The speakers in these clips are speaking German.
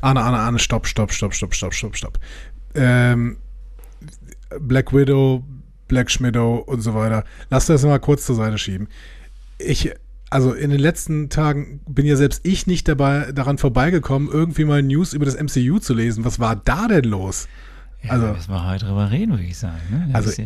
Arne, Arne, Arne, stopp, stopp, stopp, stopp, stopp, stopp, stopp. Ähm, Black Widow, Black Schmidow und so weiter. Lass das mal kurz zur Seite schieben. Ich, also in den letzten Tagen bin ja selbst ich nicht dabei, daran vorbeigekommen, irgendwie mal News über das MCU zu lesen. Was war da denn los? Ja, Also- da müssen wir heute drüber reden, würde ich sagen. Ne? Also- ist, ja,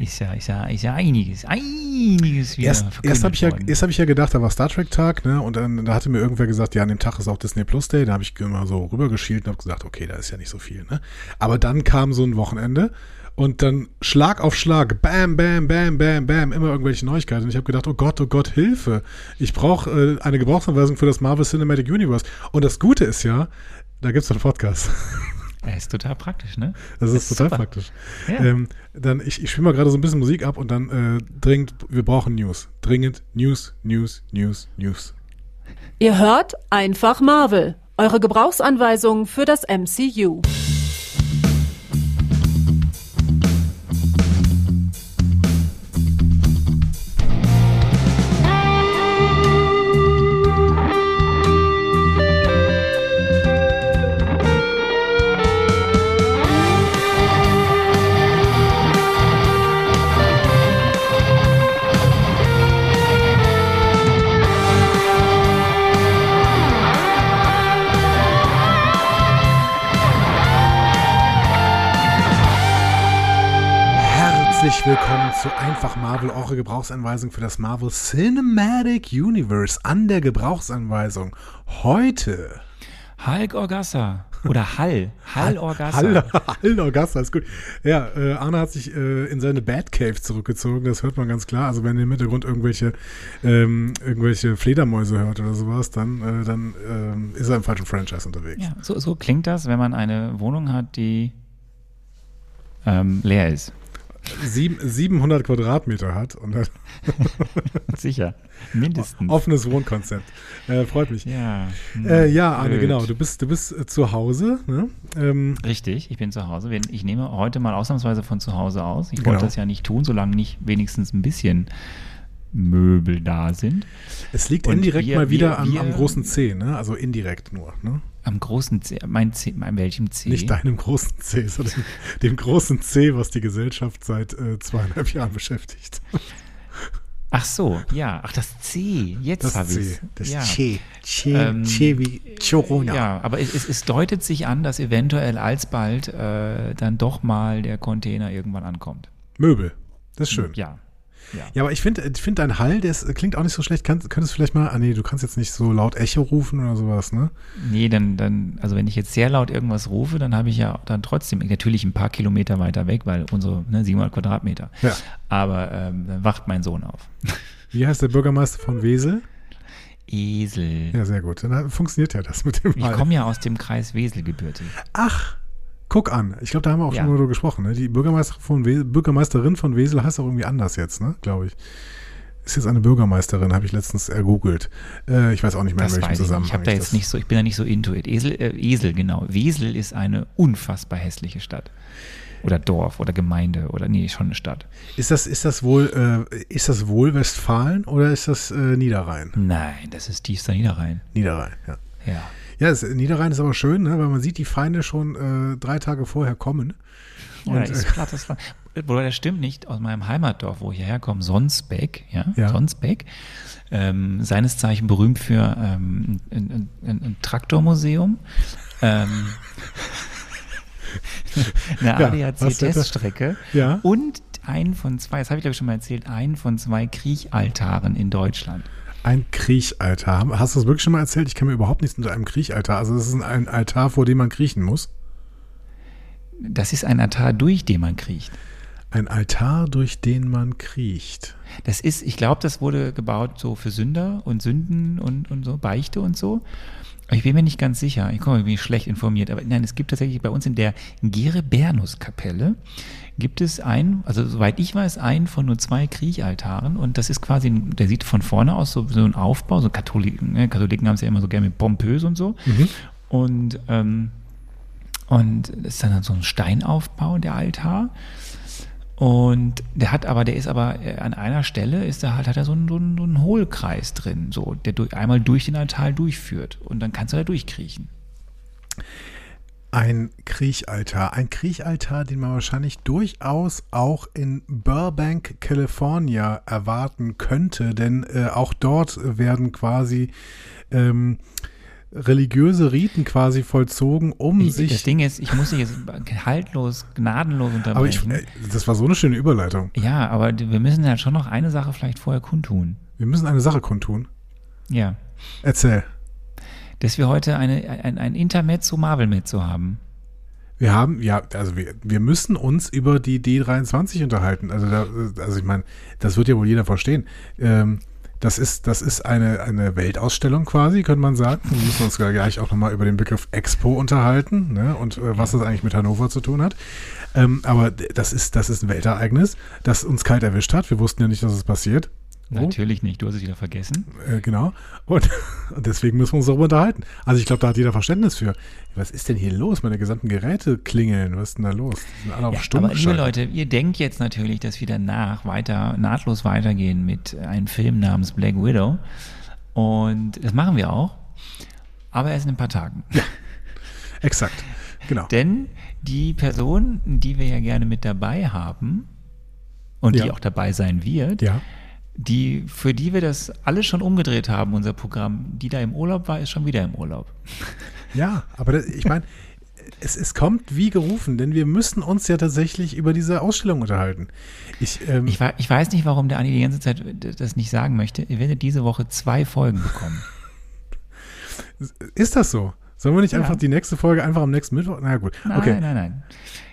ist, ja, ist, ja, ist ja einiges, einiges wieder Erst, erst habe ich, ja, erst hab ich ja gedacht, da war Star Trek Tag, ne? Und dann da hatte mir irgendwer gesagt, ja, an dem Tag ist auch Disney Plus Day. Da habe ich immer so rübergeschielt und habe gesagt, okay, da ist ja nicht so viel, ne? Aber dann kam so ein Wochenende und dann Schlag auf Schlag, bam, bam, bam, bam, bam, immer irgendwelche Neuigkeiten. Und ich habe gedacht, oh Gott, oh Gott, Hilfe. Ich brauche äh, eine Gebrauchsanweisung für das Marvel Cinematic Universe. Und das Gute ist ja, da gibt's einen Podcast. Er ist total praktisch, ne? Das ist Das ist total super. praktisch. Ja. Ähm, dann, ich, ich spiele mal gerade so ein bisschen Musik ab und dann äh, dringend, wir brauchen News. Dringend News, News, News, News. Ihr hört einfach Marvel. Eure Gebrauchsanweisung für das MCU. Herzlich willkommen zu Einfach Marvel, eure Gebrauchsanweisung für das Marvel Cinematic Universe an der Gebrauchsanweisung. Heute. Hulk Orgassa. Oder Hall. Hall Orgassa. Hall, Hall Orgassa, ist gut. Ja, äh, Arne hat sich äh, in seine Batcave zurückgezogen, das hört man ganz klar. Also wenn ihr im Hintergrund irgendwelche, ähm, irgendwelche Fledermäuse hört oder sowas, dann, äh, dann ähm, ist er im falschen Franchise unterwegs. Ja, so, so klingt das, wenn man eine Wohnung hat, die ähm, leer ist. Sieben, 700 Quadratmeter hat Sicher. Mindestens. offenes Wohnkonzept. Äh, freut mich. Ja. hm, Äh, ja, Arne, blöd. genau. Du bist, du bist äh, zu Hause. Ne? Ähm, Richtig, ich bin zu Hause. Ich nehme heute mal ausnahmsweise von zu Hause aus. Ich Genau. wollte das ja nicht tun, solange nicht wenigstens ein bisschen Möbel da sind. es liegt Und indirekt wir- mal wieder wir- am, wir- am großen C, ne? Also indirekt nur, ne? Am großen C, mein C, mein welchem C? Nicht deinem großen C, sondern dem, dem großen C, was die Gesellschaft seit äh, zweieinhalb Jahren beschäftigt. Ach so, ja. Ach, das C. Jetzt habe C. ich Das ja. C. C, Ähm, C wie Corona. Ja, aber es, es, es deutet sich an, dass eventuell alsbald äh, dann doch mal der Container irgendwann ankommt. Möbel. Das ist schön. Ja. Ja. Ja, aber ich finde ich find dein Hall, der ist, klingt auch nicht so schlecht. Kann, könntest du vielleicht mal, ah nee, du kannst jetzt nicht so laut Echo rufen oder sowas, ne? Nee, dann, dann, also wenn ich jetzt sehr laut irgendwas rufe, dann habe ich ja dann trotzdem natürlich ein paar Kilometer weiter weg, weil unsere ne, 700 Quadratmeter. Ja. Aber ähm, dann wacht mein Sohn auf. Wie heißt der Bürgermeister von Wesel? Esel. Ja, sehr gut. Dann funktioniert ja das mit dem Ich Hall. komme ja aus dem Kreis Wesel gebürtig. Ach, guck an. Ich glaube, da haben wir auch Ja. schon mal drüber gesprochen. Ne? Die Bürgermeister von Wesel, Bürgermeisterin von Wesel heißt auch irgendwie anders jetzt, ne? Glaube ich. Ist jetzt eine Bürgermeisterin, habe ich letztens ergoogelt. Äh, ich weiß auch nicht mehr, in Das welchem ich nicht. Zusammenhang. Ich habe da jetzt nicht so, ich bin da nicht so into it. Esel, äh, Esel, genau. Wesel ist eine unfassbar hässliche Stadt. Oder Dorf oder Gemeinde oder nee, schon eine Stadt. Ist das, ist das wohl, äh, ist das wohl Westfalen oder ist das äh, Niederrhein? Nein, das ist tiefster Niederrhein. Niederrhein, ja. Ja. Ja, das, Niederrhein ist aber schön, ne? weil man sieht die Feinde schon äh, drei Tage vorher kommen. Ja, Und, ist plattes Land. Wobei das stimmt nicht aus meinem Heimatdorf, wo ich herkomme, Sonsbeck, ja, Ja. Sonsbeck, ähm, seines Zeichen berühmt für ähm, ein, ein, ein, Traktormuseum, ähm, eine Ja? ADAC-Teststrecke Ja. und einen von zwei, das habe ich glaube ich schon mal erzählt, einen von zwei Kriechaltaren in Deutschland. Ein Kriechaltar. Hast du das wirklich schon mal erzählt? Ich kann mir überhaupt nichts unter einem Kriechaltar. Also das ist ein- ein Altar, vor dem man kriechen muss. Das ist ein Altar, durch den man kriecht. Ein Altar, durch den man kriecht. Das ist, ich glaube, das wurde gebaut so für Sünder und Sünden und, und so, Beichte und so. Ich bin mir nicht ganz sicher. Ich komme, bin schlecht informiert. Aber nein, es gibt tatsächlich bei uns in der Gerebernus-Kapelle gibt es ein, also soweit ich weiß, einen von nur zwei Kriechaltaren. Und das ist quasi, ein- der sieht von vorne aus so, so ein Aufbau. So Katholiken, ne? Katholiken haben es ja immer so gerne mit pompös und so. Und, ähm, und ist dann so ein Steinaufbau, der Altar. Und der hat aber, der ist aber äh, an einer Stelle ist da halt, hat er so einen, so einen, Hohlkreis drin, so, der durch, einmal durch den Altar durchführt. Und dann kannst du da durchkriechen. Ein Kriechaltar. Ein Kriechaltar, den man wahrscheinlich durchaus auch in Burbank, California erwarten könnte, denn äh, auch dort werden quasi ähm, religiöse Riten quasi vollzogen, um Ich, sich. das Ding ist, ich muss dich jetzt haltlos, gnadenlos aber ich, unterbrechen. äh, das war so eine schöne Überleitung. ja, aber wir müssen ja schon noch eine Sache vielleicht vorher kundtun. Wir müssen eine Sache kundtun. Ja. Erzähl. Dass wir heute eine, ein, ein Intermezzo Marvel-Mezzo haben. Wir haben, ja, also wir, wir müssen uns über die D23 unterhalten. Also, da, also ich meine, das wird ja wohl jeder verstehen. Ähm, das ist, das ist eine, eine Weltausstellung quasi, könnte man sagen. Wir müssen uns gleich auch nochmal über den Begriff Expo unterhalten ne? und äh, was das eigentlich mit Hannover zu tun hat. Ähm, aber das ist, das ist ein Weltereignis, das uns kalt erwischt hat. Wir wussten ja nicht, dass es passiert. Natürlich nicht, du hast es wieder vergessen. Äh, genau. Und, und deswegen müssen wir uns darüber unterhalten. Also ich glaube, da hat jeder Verständnis für. Was ist denn hier los? Meine gesamten Geräte klingeln. Was ist denn da los? Die sind alle auf Ja, Stumm aber liebe. Leute, ihr denkt jetzt natürlich, dass wir danach weiter, nahtlos weitergehen mit einem Film namens Black Widow. Und das machen wir auch. Aber erst in ein paar Tagen. Exakt. Genau. Denn die Person, die wir ja gerne mit dabei haben und die Ja. auch dabei sein wird, Ja. Die, für die wir das alles schon umgedreht haben, unser Programm, die da im Urlaub war, ist schon wieder im Urlaub. Ja, aber das, ich meine, es, es kommt wie gerufen, denn wir müssen uns ja tatsächlich über diese Ausstellung unterhalten. Ich, ähm, Ich, ich weiß nicht, warum der Andi die ganze Zeit das nicht sagen möchte. Ihr werdet diese Woche zwei Folgen bekommen. ist das so? Sollen wir nicht Ja. einfach die nächste Folge einfach am nächsten Mittwoch? Na gut, Nein, okay. nein, nein.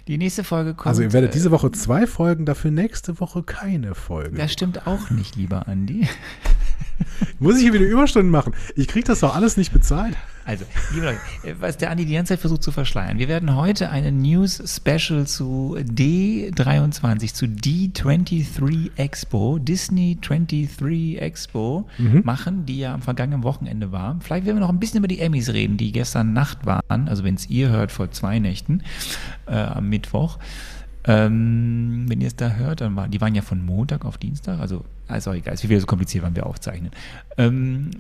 Die nächste Folge kommt. Also ihr werdet äh, diese Woche zwei Folgen, dafür nächste Woche keine Folge. Das stimmt auch nicht, lieber Andi. Muss ich hier wieder Überstunden machen? Ich kriege das doch alles nicht bezahlt. Also, liebe Leute, äh, was der Andi die ganze Zeit versucht zu verschleiern. Wir werden heute eine News-Special zu D23, zu D23 Expo, Disney 23 Expo machen, die ja am vergangenen Wochenende war. Vielleicht werden wir noch ein bisschen über die Emmys reden, die gestern Nacht waren, also wenn es ihr hört, vor zwei Nächten, äh, am Mittwoch. Ähm, wenn ihr es da hört, dann waren die waren ja von Montag auf Dienstag, also ist auch egal, ist wieder so kompliziert, wann wir aufzeichnen. Ähm,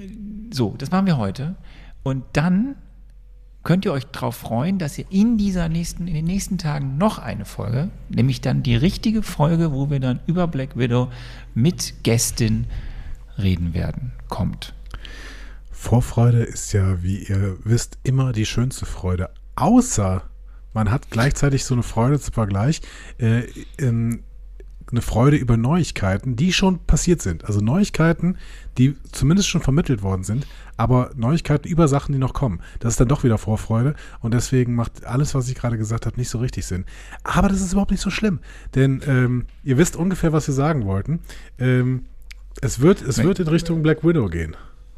so, das machen wir heute. Und dann könnt ihr euch darauf freuen, dass ihr in dieser nächsten, in den nächsten Tagen noch eine Folge, nämlich dann die richtige Folge, wo wir dann über Black Widow mit Gästin reden werden, kommt. Vorfreude ist ja, wie ihr wisst, immer die schönste Freude. Außer man hat gleichzeitig so eine Freude zum Vergleich, äh, ähm, eine Freude über Neuigkeiten, die schon passiert sind. Also Neuigkeiten, die zumindest schon vermittelt worden sind, aber Neuigkeiten über Sachen, die noch kommen. Das ist dann doch wieder Vorfreude und deswegen macht alles, was ich gerade gesagt habe, nicht so richtig Sinn. Aber das ist überhaupt nicht so schlimm, denn ähm, ihr wisst ungefähr, was wir sagen wollten. Ähm, es wird, es wird in Richtung Black Widow gehen.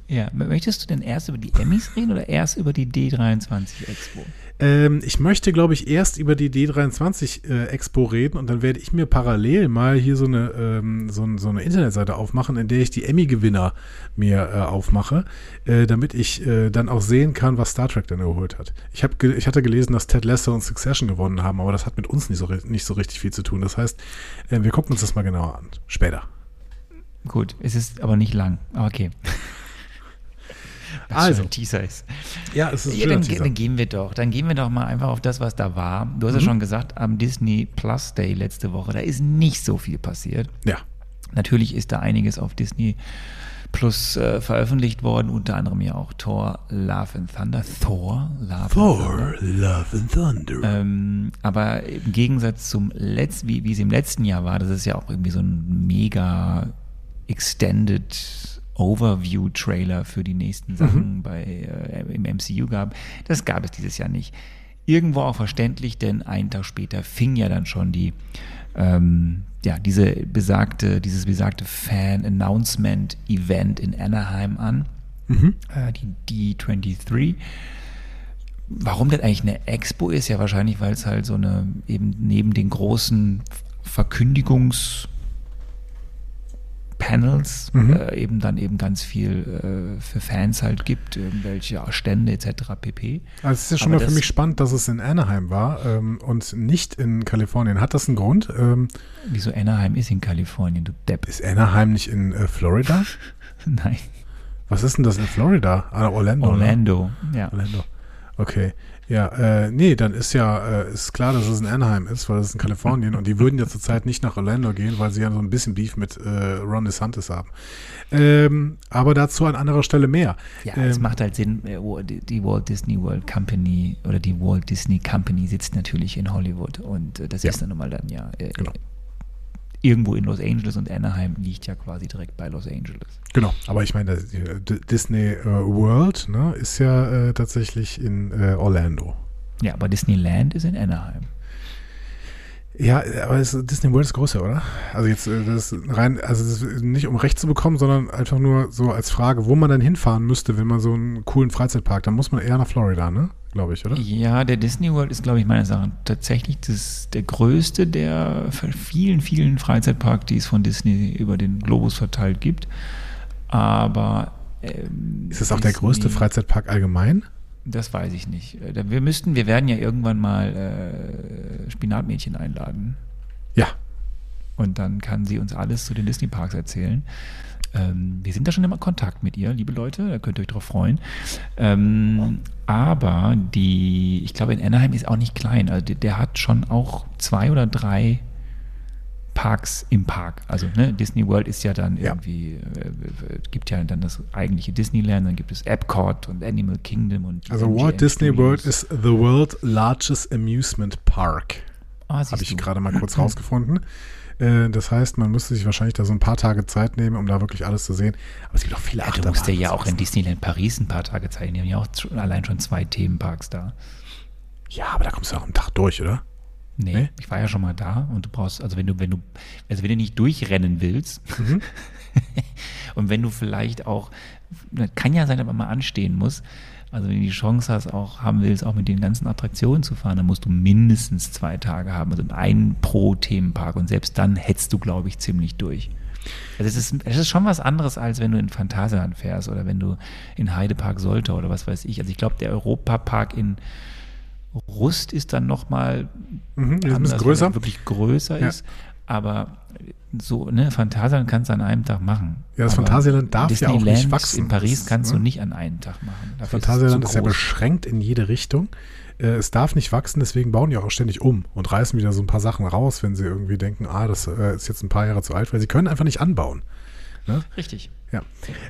Ja, möchtest du denn erst über die Emmys reden oder erst über die D23 Expo? Ähm, ich möchte, glaube ich, erst über die D23 äh, Expo reden und dann werde ich mir parallel mal hier so eine, ähm, so, so eine Internetseite aufmachen, in der ich die Emmy-Gewinner mir äh, aufmache, äh, damit ich äh, dann auch sehen kann, was Star Trek dann erholt hat. Ich, hab ich hatte gelesen, dass Ted Lasso und Succession gewonnen haben, aber das hat mit uns nicht so, nicht so richtig viel zu tun. Das heißt, äh, wir gucken uns das mal genauer an. Später. Gut, es ist aber nicht lang, aber okay. Also. ein Teaser ist. Ja, es ist ein Ja, dann, Teaser. dann gehen wir doch. Dann gehen wir doch mal einfach auf das, was da war. Du hast ja schon gesagt, am Disney Plus Day letzte Woche, da ist nicht so viel passiert. Ja. Natürlich ist da einiges auf Disney Plus äh, veröffentlicht worden, unter anderem ja auch Thor, Love and Thunder. Thor, Love and Thunder. Love and Thunder. Ähm, aber im Gegensatz zum letzten, wie, wie es im letzten Jahr war, das ist ja auch irgendwie so ein mega extended Overview-Trailer für die nächsten Sachen bei, äh, im MCU gab. Das gab es dieses Jahr nicht. Irgendwo auch verständlich, denn einen Tag später fing ja dann schon die ähm, ja, diese besagte, dieses besagte Fan-Announcement-Event in Anaheim an, äh, die D23. Warum das eigentlich eine Expo ist, ja wahrscheinlich, weil es halt so eine, eben neben den großen Verkündigungs- Panels äh, eben dann eben ganz viel äh, für Fans halt gibt, irgendwelche Stände etc. pp. Also es ist ja schon Aber mal für mich spannend, dass es in Anaheim war ähm, und nicht in Kalifornien. Hat das einen Grund? Ähm, Wieso Anaheim ist in Kalifornien, du Depp. ist Anaheim nicht in äh, Florida? Nein. Was ist denn das in Florida? Ah, Orlando. Ne? Orlando, ja. Orlando. Okay. Ja, äh, nee, dann ist ja, äh, ist klar, dass es in Anaheim ist, weil es in Kalifornien und die würden ja zurzeit nicht nach Orlando gehen, weil sie ja so ein bisschen Beef mit äh, Ron DeSantis haben. Ähm, aber dazu an anderer Stelle mehr. Ja, ähm, es macht halt Sinn, äh, die Walt Disney World Company oder die Walt Disney Company sitzt natürlich in Hollywood und äh, das Ja. ist dann nun mal dann ja äh, Genau. Irgendwo in Los Angeles und Anaheim liegt ja quasi direkt bei Los Angeles. Genau, aber ich meine, äh, Disney äh, World ne, ist ja äh, tatsächlich in äh, Orlando. Ja, aber Disneyland ist in Anaheim. Ja, aber es, Disney World ist größer, oder? Also jetzt äh, das ist rein, also das ist nicht um Recht zu bekommen, sondern einfach nur so als Frage, wo man dann hinfahren müsste, wenn man so einen coolen Freizeitpark, dann muss man eher nach Florida, ne? Glaube ich, oder? Ja, der Disney World ist, glaube ich, meines Erachtens tatsächlich das, der größte der vielen, vielen Freizeitparks, die es von Disney über den Globus verteilt gibt. Aber ähm, Ist das auch der Disney- größte Freizeitpark allgemein? Das weiß ich nicht. Äh, Wir müssten, wir werden ja irgendwann mal äh, Spinatmädchen einladen. Ja. Und dann kann sie uns alles zu den Disney-Parks erzählen. Ähm, wir sind da schon immer in Kontakt mit ihr, liebe Leute, da könnt ihr euch drauf freuen. Ähm, aber die, ich glaube, in Anaheim ist auch nicht klein. Also der, der hat schon auch zwei oder drei Parks im Park. Also ne, Disney World ist ja dann Ja. irgendwie, äh, äh, gibt ja dann das eigentliche Disneyland, dann gibt es Epcot und Animal Kingdom und Also MGM Walt Disney Studios. World is the world largest amusement park. Ah, Habe ich gerade mal kurz rausgefunden. Äh, Das heißt, man müsste sich wahrscheinlich da so ein paar Tage Zeit nehmen, um da wirklich alles zu sehen. Aber es gibt auch viele Ja, du musst ja Achterbahnen ja auch in. Disneyland Paris ein paar Tage Zeit. Die haben ja auch allein schon zwei Themenparks da. Ja, aber da kommst du auch am Tag durch, oder? Nee, Nee? ich war ja schon mal da und du brauchst, also wenn du, wenn du, also wenn du nicht durchrennen willst Mhm. und wenn du vielleicht auch, kann ja sein, dass man mal anstehen muss, also wenn du die Chance hast, auch haben willst, auch mit den ganzen Attraktionen zu fahren, dann musst du mindestens zwei Tage haben, also einen pro Themenpark und selbst dann hetzt du, glaube ich, ziemlich durch. Also es ist, es ist schon was anderes, als wenn du in Phantasialand fährst oder wenn du in Heidepark Soltau oder was weiß ich. Also ich glaube, der Europapark in Rust ist dann nochmal Mhm, ist anders, größer. er wirklich größer Ja. ist. Aber so, ne, Phantasialand kannst du an einem Tag machen. Ja, das Phantasialand darf ja auch nicht Disneyland wachsen. In Paris Das ist, kannst ne? du nicht an einem Tag machen. Dafür Phantasialand ist zu ja beschränkt in jede Richtung. Äh, Es darf nicht wachsen, deswegen bauen die auch ständig um und reißen wieder so ein paar Sachen raus, wenn sie irgendwie denken, ah, das äh, ist jetzt ein paar Jahre zu alt, weil sie können einfach nicht anbauen. Richtig. Ja.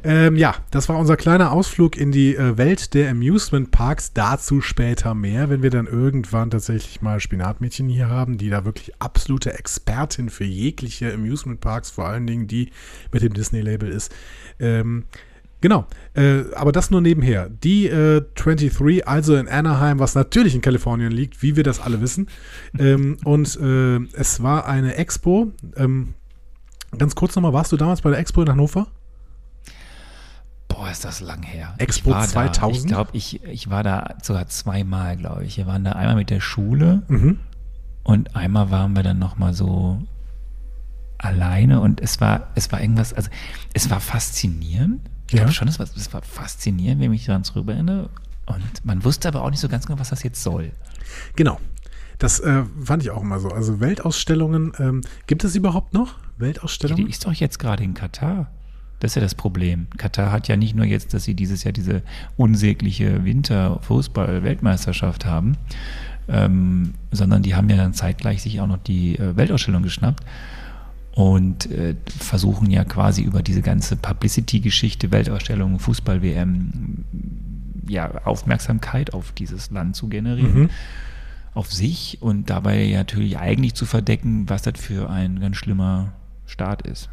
Ähm, ja, das war unser kleiner Ausflug in die äh, Welt der Amusement Parks. Dazu später mehr, wenn wir dann irgendwann tatsächlich mal Spinatmädchen hier haben, die da wirklich absolute Expertin für jegliche Amusement Parks, vor allen Dingen die mit dem Disney-Label ist. Ähm, Genau, äh, aber das nur nebenher. Die äh, 23, also in Anaheim, was natürlich in Kalifornien liegt, wie wir das alle wissen. ähm, und äh, es war eine Expo. Ähm, ganz kurz nochmal, warst du damals bei der Expo in Hannover? Boah, ist das lang her. Expo ich war Da, 2000? ich glaube, ich, ich war da sogar zweimal, glaube ich. Wir waren da einmal mit der Schule Mhm. und einmal waren wir dann nochmal so alleine und es war, es war irgendwas, also es war faszinierend. Ich Ja. glaube schon, es war, es war faszinierend, wenn ich mich daran zurück erinnere. Und man wusste aber auch nicht so ganz genau, was das jetzt soll. Genau. Das äh, fand ich auch immer so. Also Weltausstellungen, ähm, gibt es überhaupt noch? Die Weltausstellungen? ist doch jetzt gerade in Katar. Das ist ja das Problem. Katar hat ja nicht nur jetzt, dass sie dieses Jahr diese unsägliche Winterfußball-Weltmeisterschaft haben, ähm, sondern die haben ja dann zeitgleich sich auch noch die äh, Weltausstellung geschnappt und äh, versuchen ja quasi über diese ganze Publicity-Geschichte, Weltausstellung, Fußball-WM, ja, Aufmerksamkeit auf dieses Land zu generieren. Mhm. Auf sich und dabei ja natürlich eigentlich zu verdecken, was das für ein ganz schlimmer Staat ist.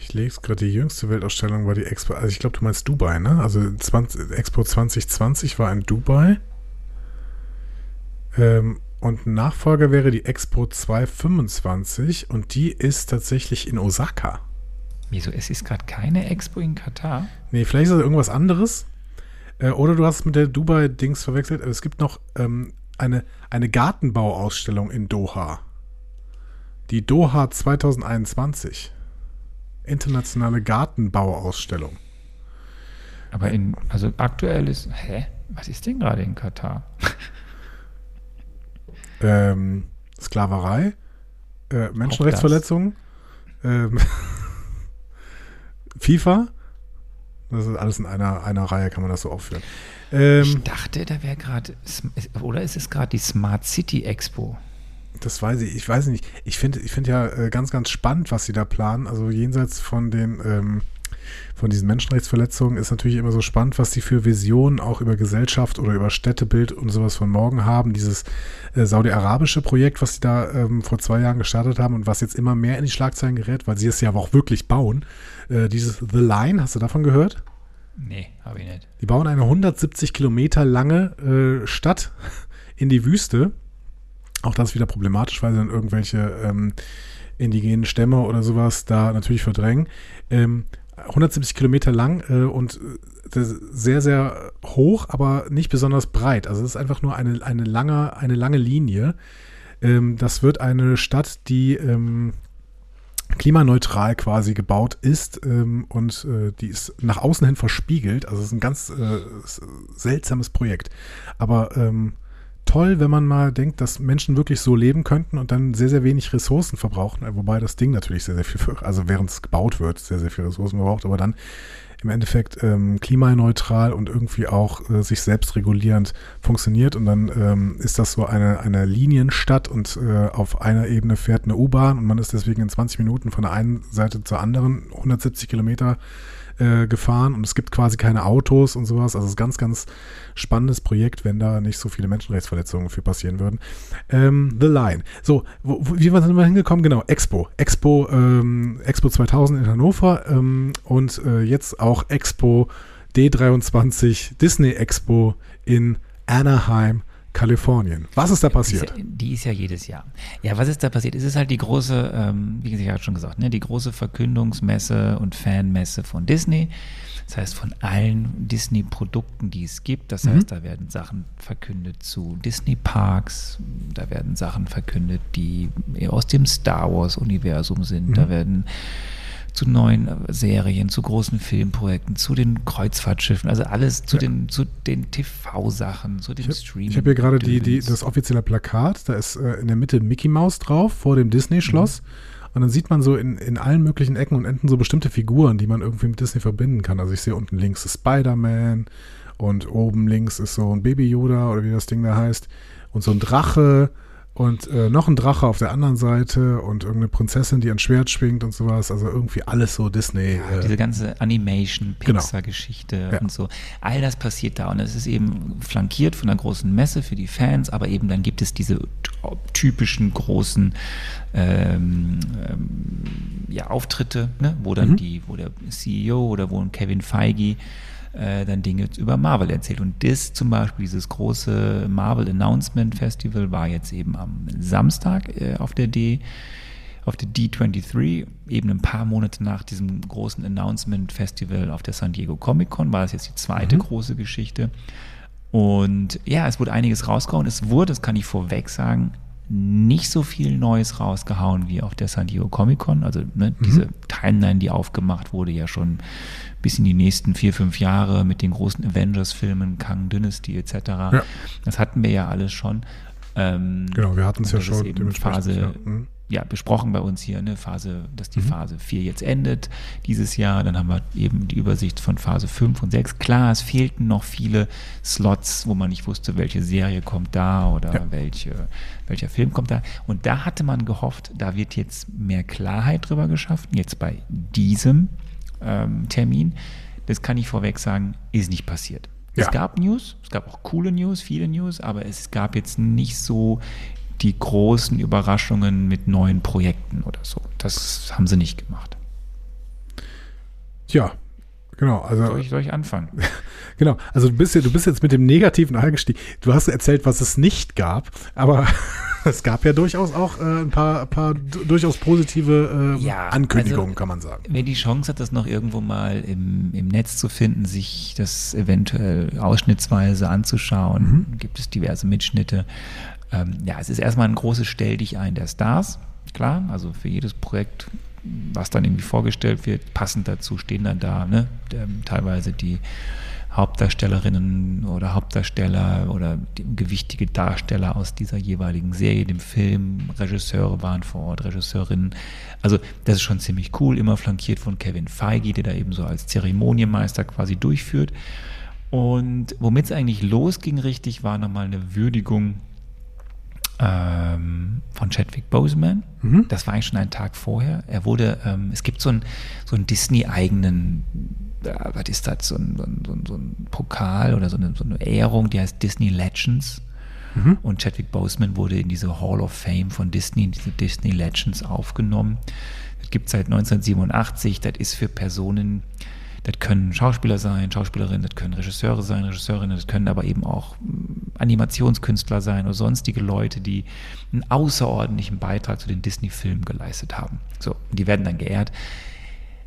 Ich lege es gerade, die jüngste Weltausstellung war die Expo, also ich glaube, du meinst Dubai, ne? Also 20, Expo 2020 war in Dubai. Ähm, und ein Nachfolger wäre die Expo 225 und die ist tatsächlich in Osaka. Wieso? Es ist gerade keine Expo in Katar. Nee, vielleicht ist das irgendwas anderes. Äh, oder du hast es mit der Dubai-Dings verwechselt. Es gibt noch ähm, eine, eine Gartenbauausstellung in Doha. Die Doha 2021. Internationale Gartenbauausstellung. Aber in, also aktuell ist, hä? Was ist denn gerade in Katar? Ähm, Sklaverei, äh, Menschenrechtsverletzungen, ähm, FIFA, Das ist alles in einer, einer Reihe, kann man das so aufführen. Ähm, ich dachte, da wäre gerade, oder ist es gerade die Smart City Expo? Das weiß ich, ich weiß nicht. Ich finde ich find ja äh, ganz, ganz spannend, was sie da planen. Also jenseits von den ähm, von diesen Menschenrechtsverletzungen ist natürlich immer so spannend, was sie für Visionen auch über Gesellschaft oder über Städtebild und sowas von morgen haben. Dieses äh, saudi-arabische Projekt, was sie da ähm, vor zwei Jahren gestartet haben und was jetzt immer mehr in die Schlagzeilen gerät, weil sie es ja aber auch wirklich bauen. Äh, dieses The Line, hast du davon gehört? Nee, habe ich nicht. Die bauen eine 170 Kilometer lange äh, Stadt in die Wüste. Auch das wieder problematisch, weil sie dann irgendwelche ähm, indigenen Stämme oder sowas da natürlich verdrängen. Ähm, 170 Kilometer lang äh, und äh, sehr, sehr hoch, aber nicht besonders breit. Also es ist einfach nur eine, eine, lange, eine lange Linie. Ähm, das wird eine Stadt, die ähm, klimaneutral quasi gebaut ist ähm, und äh, die ist nach außen hin verspiegelt. Also es ist ein ganz äh, seltsames Projekt. Aber ähm, toll, wenn man mal denkt, dass Menschen wirklich so leben könnten und dann sehr, sehr wenig Ressourcen verbrauchen. Wobei das Ding natürlich sehr, sehr viel, also während es gebaut wird, sehr, sehr viel Ressourcen verbraucht, aber dann im Endeffekt ähm, klimaneutral und irgendwie auch äh, sich selbst regulierend funktioniert. Und dann ähm, ist das so eine, eine Linienstadt und äh, auf einer Ebene fährt eine U-Bahn und man ist deswegen in 20 Minuten von der einen Seite zur anderen 170 Kilometer äh, gefahren und es gibt quasi keine Autos und sowas. Also es ist ein ganz, ganz spannendes Projekt, wenn da nicht so viele Menschenrechtsverletzungen für passieren würden. Ähm, The Line. So, wo, wo, wie sind wir hingekommen? Genau, Expo. Expo, ähm, Expo 2000 in Hannover ähm, und äh, jetzt auch Expo D23 Disney Expo in Anaheim Kalifornien. Was ist da passiert? Die ist, ja, die ist ja jedes Jahr. Ja, was ist da passiert? Es ist halt die große, ähm, wie ich gerade schon gesagt, ne, die große Verkündungsmesse und Fanmesse von Disney. Das heißt, von allen Disney-Produkten, die es gibt. Das mhm. heißt, da werden Sachen verkündet zu Disney-Parks, da werden Sachen verkündet, die eher aus dem Star Wars-Universum sind. Mhm. Da werden zu neuen Serien, zu großen Filmprojekten, zu den Kreuzfahrtschiffen, also alles zu ja. den, zu den TV-Sachen, zu den Streaming. Ich habe hier gerade die, die, das offizielle Plakat, da ist äh, in der Mitte Mickey Mouse drauf, vor dem Disney-Schloss. Mhm. Und dann sieht man so in, in allen möglichen Ecken und Enden so bestimmte Figuren, die man irgendwie mit Disney verbinden kann. Also ich sehe unten links Spider-Man und oben links ist so ein Baby Yoda oder wie das Ding da heißt und so ein Drache und äh, noch ein Drache auf der anderen Seite und irgendeine Prinzessin, die ein Schwert schwingt und sowas. Also irgendwie alles so Disney. Ja, äh, diese ganze Animation, genau. Pixar-Geschichte genau. ja. und so. All das passiert da und es ist eben flankiert von einer großen Messe für die Fans, aber eben dann gibt es diese typischen großen ähm, ähm, ja, Auftritte, ne? wo dann mhm. die, wo der CEO oder wo ein Kevin Feige äh, dann Dinge über Marvel erzählt. Und das zum Beispiel, dieses große Marvel Announcement Festival war jetzt eben am Samstag äh, auf der D auf der D23, eben ein paar Monate nach diesem großen Announcement Festival auf der San Diego Comic Con, war das jetzt die zweite mhm. große Geschichte. Und ja, es wurde einiges rausgehauen. Es wurde, das kann ich vorweg sagen, nicht so viel Neues rausgehauen wie auf der San Diego Comic Con. Also ne, mhm. diese Timeline, die aufgemacht wurde, ja schon bis in die nächsten vier, fünf Jahre mit den großen Avengers-Filmen, Kang Dynasty etc. Ja. Das hatten wir ja alles schon. Ähm, genau, wir hatten es ja schon. Eben Phase, ja. Mhm. ja. besprochen bei uns hier, ne, Phase, dass die mhm. Phase 4 jetzt endet dieses Jahr. Dann haben wir eben die Übersicht von Phase 5 und 6. Klar, es fehlten noch viele Slots, wo man nicht wusste, welche Serie kommt da oder ja. welche, welcher Film kommt da. Und da hatte man gehofft, da wird jetzt mehr Klarheit drüber geschaffen. Jetzt bei diesem ähm, Termin. Das kann ich vorweg sagen, ist nicht passiert. Ja. Es gab News, es gab auch coole News, viele News, aber es gab jetzt nicht so die großen Überraschungen mit neuen Projekten oder so. Das haben sie nicht gemacht. Ja, genau. Also, soll, ich, soll ich anfangen? genau. Also du bist, du bist jetzt mit dem Negativen eingestiegen. Du hast erzählt, was es nicht gab, aber es gab ja durchaus auch äh, ein paar, paar durchaus positive äh, ja, Ankündigungen, also, kann man sagen. Wer die Chance hat, das noch irgendwo mal im, im Netz zu finden, sich das eventuell ausschnittsweise anzuschauen, mhm. gibt es diverse Mitschnitte. Ähm, ja, es ist erstmal ein großes Stell dich ein der Stars, klar, also für jedes Projekt was dann irgendwie vorgestellt wird, passend dazu stehen dann da, ne, ähm, teilweise die Hauptdarstellerinnen oder Hauptdarsteller oder gewichtige Darsteller aus dieser jeweiligen Serie, dem Film, Regisseure waren vor Ort, Regisseurinnen. Also das ist schon ziemlich cool, immer flankiert von Kevin Feige, der da eben so als Zeremonienmeister quasi durchführt. Und womit es eigentlich losging richtig, war nochmal eine Würdigung ähm, von Chadwick Boseman. Mhm. Das war eigentlich schon einen Tag vorher. Er wurde, ähm, es gibt so einen so einen Disney-eigenen, äh, was ist das, so ein, so, ein, so ein, Pokal oder so eine, so eine Ehrung, die heißt Disney Legends. Mhm. Und Chadwick Boseman wurde in diese Hall of Fame von Disney, diese Disney Legends aufgenommen. Das gibt es seit 1987. Das ist für Personen, das können Schauspieler sein, Schauspielerinnen, das können Regisseure sein, Regisseurinnen, das können aber eben auch mm, Animationskünstler sein oder sonstige Leute, die einen außerordentlichen Beitrag zu den Disney-Filmen geleistet haben. So, die werden dann geehrt.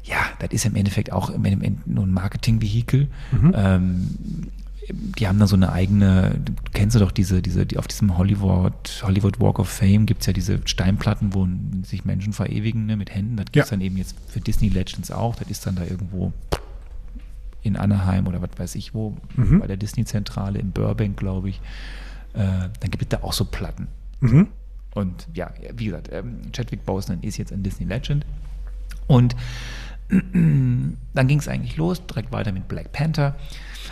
Ja, das ist im Endeffekt auch im Endeffekt nur ein Marketing-Vehikel. Mhm. Ähm, die haben dann so eine eigene, du kennst du doch diese, diese, die auf diesem Hollywood, Hollywood Walk of Fame gibt es ja diese Steinplatten, wo sich Menschen verewigen ne, mit Händen. Das gibt es ja. dann eben jetzt für Disney Legends auch. Das ist dann da irgendwo in Anaheim oder was weiß ich wo, mhm. bei der Disney-Zentrale in Burbank, glaube ich. Äh, dann gibt es da auch so Platten. Mhm. Und ja, wie gesagt, ähm, Chadwick Boseman ist jetzt ein Disney Legend. Und dann ging es eigentlich los, direkt weiter mit Black Panther.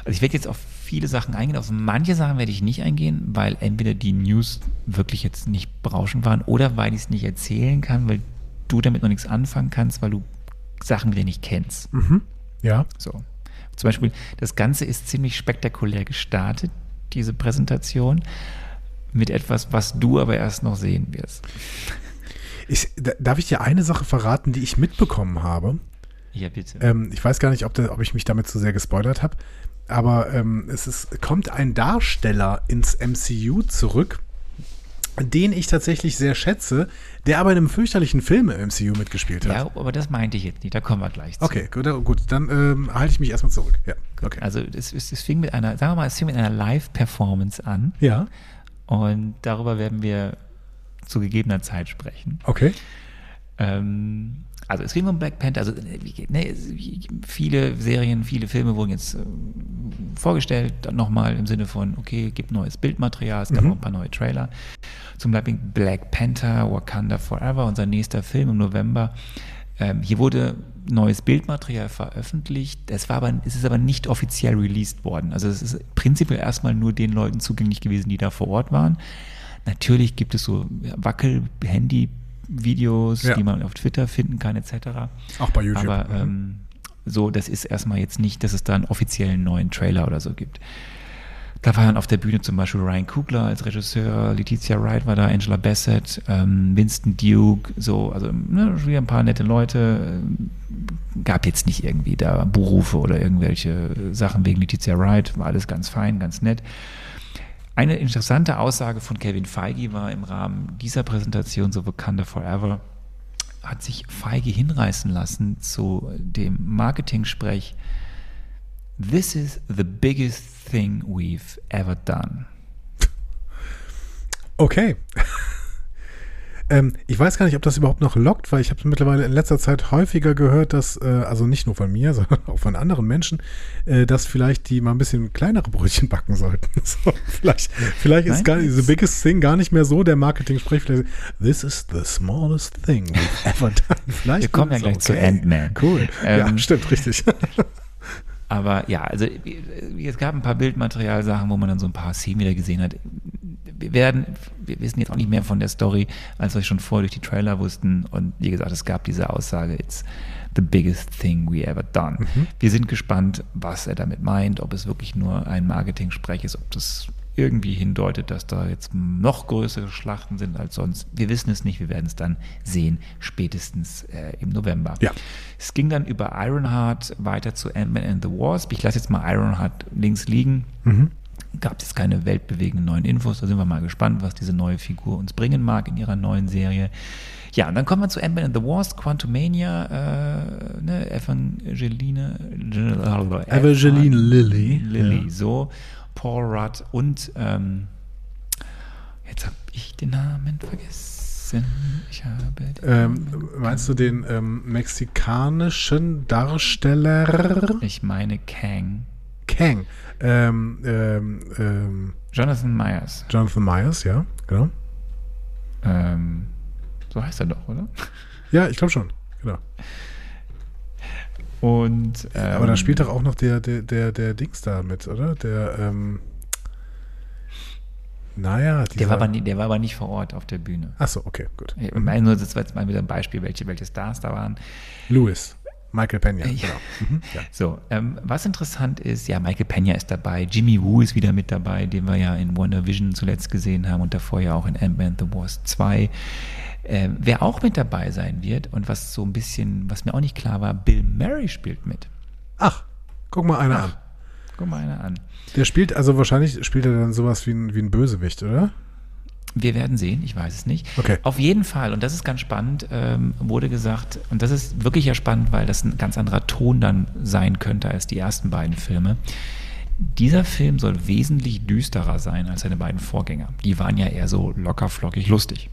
Also ich werde jetzt auf viele Sachen eingehen, auf manche Sachen werde ich nicht eingehen, weil entweder die News wirklich jetzt nicht berauschend waren oder weil ich es nicht erzählen kann, weil du damit noch nichts anfangen kannst, weil du Sachen wieder nicht kennst. Mhm. Ja. So. Zum Beispiel, das Ganze ist ziemlich spektakulär gestartet, diese Präsentation, mit etwas, was du aber erst noch sehen wirst. Ich, darf ich dir eine Sache verraten, die ich mitbekommen habe? Ja, bitte. Ähm, ich weiß gar nicht, ob, der, ob, ich mich damit zu sehr gespoilert habe, aber ähm, es ist, kommt ein Darsteller ins MCU zurück, den ich tatsächlich sehr schätze, der aber in einem fürchterlichen Film im MCU mitgespielt hat. Ja, aber das meinte ich jetzt nicht, da kommen wir gleich zu. Okay, gut, gut dann ähm, halte ich mich erstmal zurück. Ja, okay. Also es, es, es, fing mit einer, sagen wir mal, es fing mit einer Live-Performance an. Ja. Und darüber werden wir zu gegebener Zeit sprechen. Okay. Ähm, also es ging um Black Panther, also ne, viele Serien, viele Filme wurden jetzt äh, vorgestellt, dann nochmal im Sinne von, okay, gibt neues Bildmaterial, es gab mhm. auch ein paar neue Trailer. Zum Beispiel Black Panther, Wakanda Forever, unser nächster Film im November. Ähm, hier wurde neues Bildmaterial veröffentlicht. Es, war aber, es ist aber nicht offiziell released worden. Also es ist prinzipiell erstmal nur den Leuten zugänglich gewesen, die da vor Ort waren. Natürlich gibt es so Wackel-Handy- Videos, ja. die man auf Twitter finden kann, etc. Auch bei YouTube. Aber mhm. ähm, so, das ist erstmal jetzt nicht, dass es da einen offiziellen neuen Trailer oder so gibt. Da waren auf der Bühne zum Beispiel Ryan Kugler als Regisseur, Letizia Wright war da, Angela Bassett, ähm, Winston Duke, so, also ne, wieder ein paar nette Leute. Gab jetzt nicht irgendwie da Berufe oder irgendwelche Sachen wegen Letizia Wright, war alles ganz fein, ganz nett. Eine interessante Aussage von Kevin Feige war im Rahmen dieser Präsentation, so Wakanda Forever, hat sich Feige hinreißen lassen zu dem Marketing-Sprech, This is the biggest thing we've ever done. Okay. Ähm, ich weiß gar nicht, ob das überhaupt noch lockt, weil ich habe mittlerweile in letzter Zeit häufiger gehört, dass, äh, also nicht nur von mir, sondern auch von anderen Menschen, äh, dass vielleicht die mal ein bisschen kleinere Brötchen backen sollten. so, vielleicht vielleicht ist gar nicht, the biggest thing gar nicht mehr so der Marketing-Sprech. This is the smallest thing we've ever done. Vielleicht Wir kommen ja gleich okay. zu Ant-Man. Cool. Ähm, ja, stimmt, richtig. Aber ja, also es gab ein paar Bildmaterialsachen, wo man dann so ein paar Szenen wieder gesehen hat wir werden, wir wissen jetzt auch nicht mehr von der Story, als wir schon vorher durch die Trailer wussten. Und wie gesagt, es gab diese Aussage, it's the biggest thing we ever done. Mhm. Wir sind gespannt, was er damit meint, ob es wirklich nur ein Marketing-Sprech ist, ob das irgendwie hindeutet, dass da jetzt noch größere Schlachten sind als sonst. Wir wissen es nicht, wir werden es dann sehen, spätestens äh, im November. Ja. Es ging dann über Ironheart weiter zu Ant-Man and the Wasp. Ich lasse jetzt mal Ironheart links liegen. Mhm gab es keine weltbewegenden neuen Infos. Da sind wir mal gespannt, was diese neue Figur uns bringen mag in ihrer neuen Serie. Ja, und dann kommen wir zu Ant-Man and the Wasp, Quantumania, äh, ne, Evangeline, Evangeline Lilly. Lilly, ja. so, Paul Rudd und ähm, jetzt habe ich den Namen vergessen. Ich habe ähm, meinst du den ähm, mexikanischen Darsteller? Ich meine Kang. Kang. Ähm, ähm, ähm, Jonathan Myers. Jonathan Myers, ja, genau. So heißt er doch, oder? Ja, ich glaube schon, genau. Und, ähm, Aber da spielt doch auch noch der, der, der, der Dings da mit, oder? Der, ähm, naja, der war, aber nie, der war aber nicht vor Ort auf der Bühne. Achso, okay, gut. Ich meine nur, das war jetzt mal wieder ein Beispiel, welche, welche Stars da waren. Lewis. Michael Pena, ja. genau. Mhm, ja. So, ähm, was interessant ist, ja, Michael Pena ist dabei, Jimmy Woo ist wieder mit dabei, den wir ja in Wonder Vision zuletzt gesehen haben und davor ja auch in Ant-Man The Wars 2. Äh, wer auch mit dabei sein wird und was so ein bisschen, was mir auch nicht klar war, Bill Murray spielt mit. Ach, guck mal einer Ach, an. Guck mal einer an. Der spielt, also wahrscheinlich spielt er dann sowas wie ein, wie ein Bösewicht, oder? Wir werden sehen, ich weiß es nicht. Okay. Auf jeden Fall, und das ist ganz spannend, ähm, wurde gesagt, und das ist wirklich ja spannend, weil das ein ganz anderer Ton dann sein könnte als die ersten beiden Filme. Dieser Film soll wesentlich düsterer sein als seine beiden Vorgänger. Die waren ja eher so locker, flockig, lustig.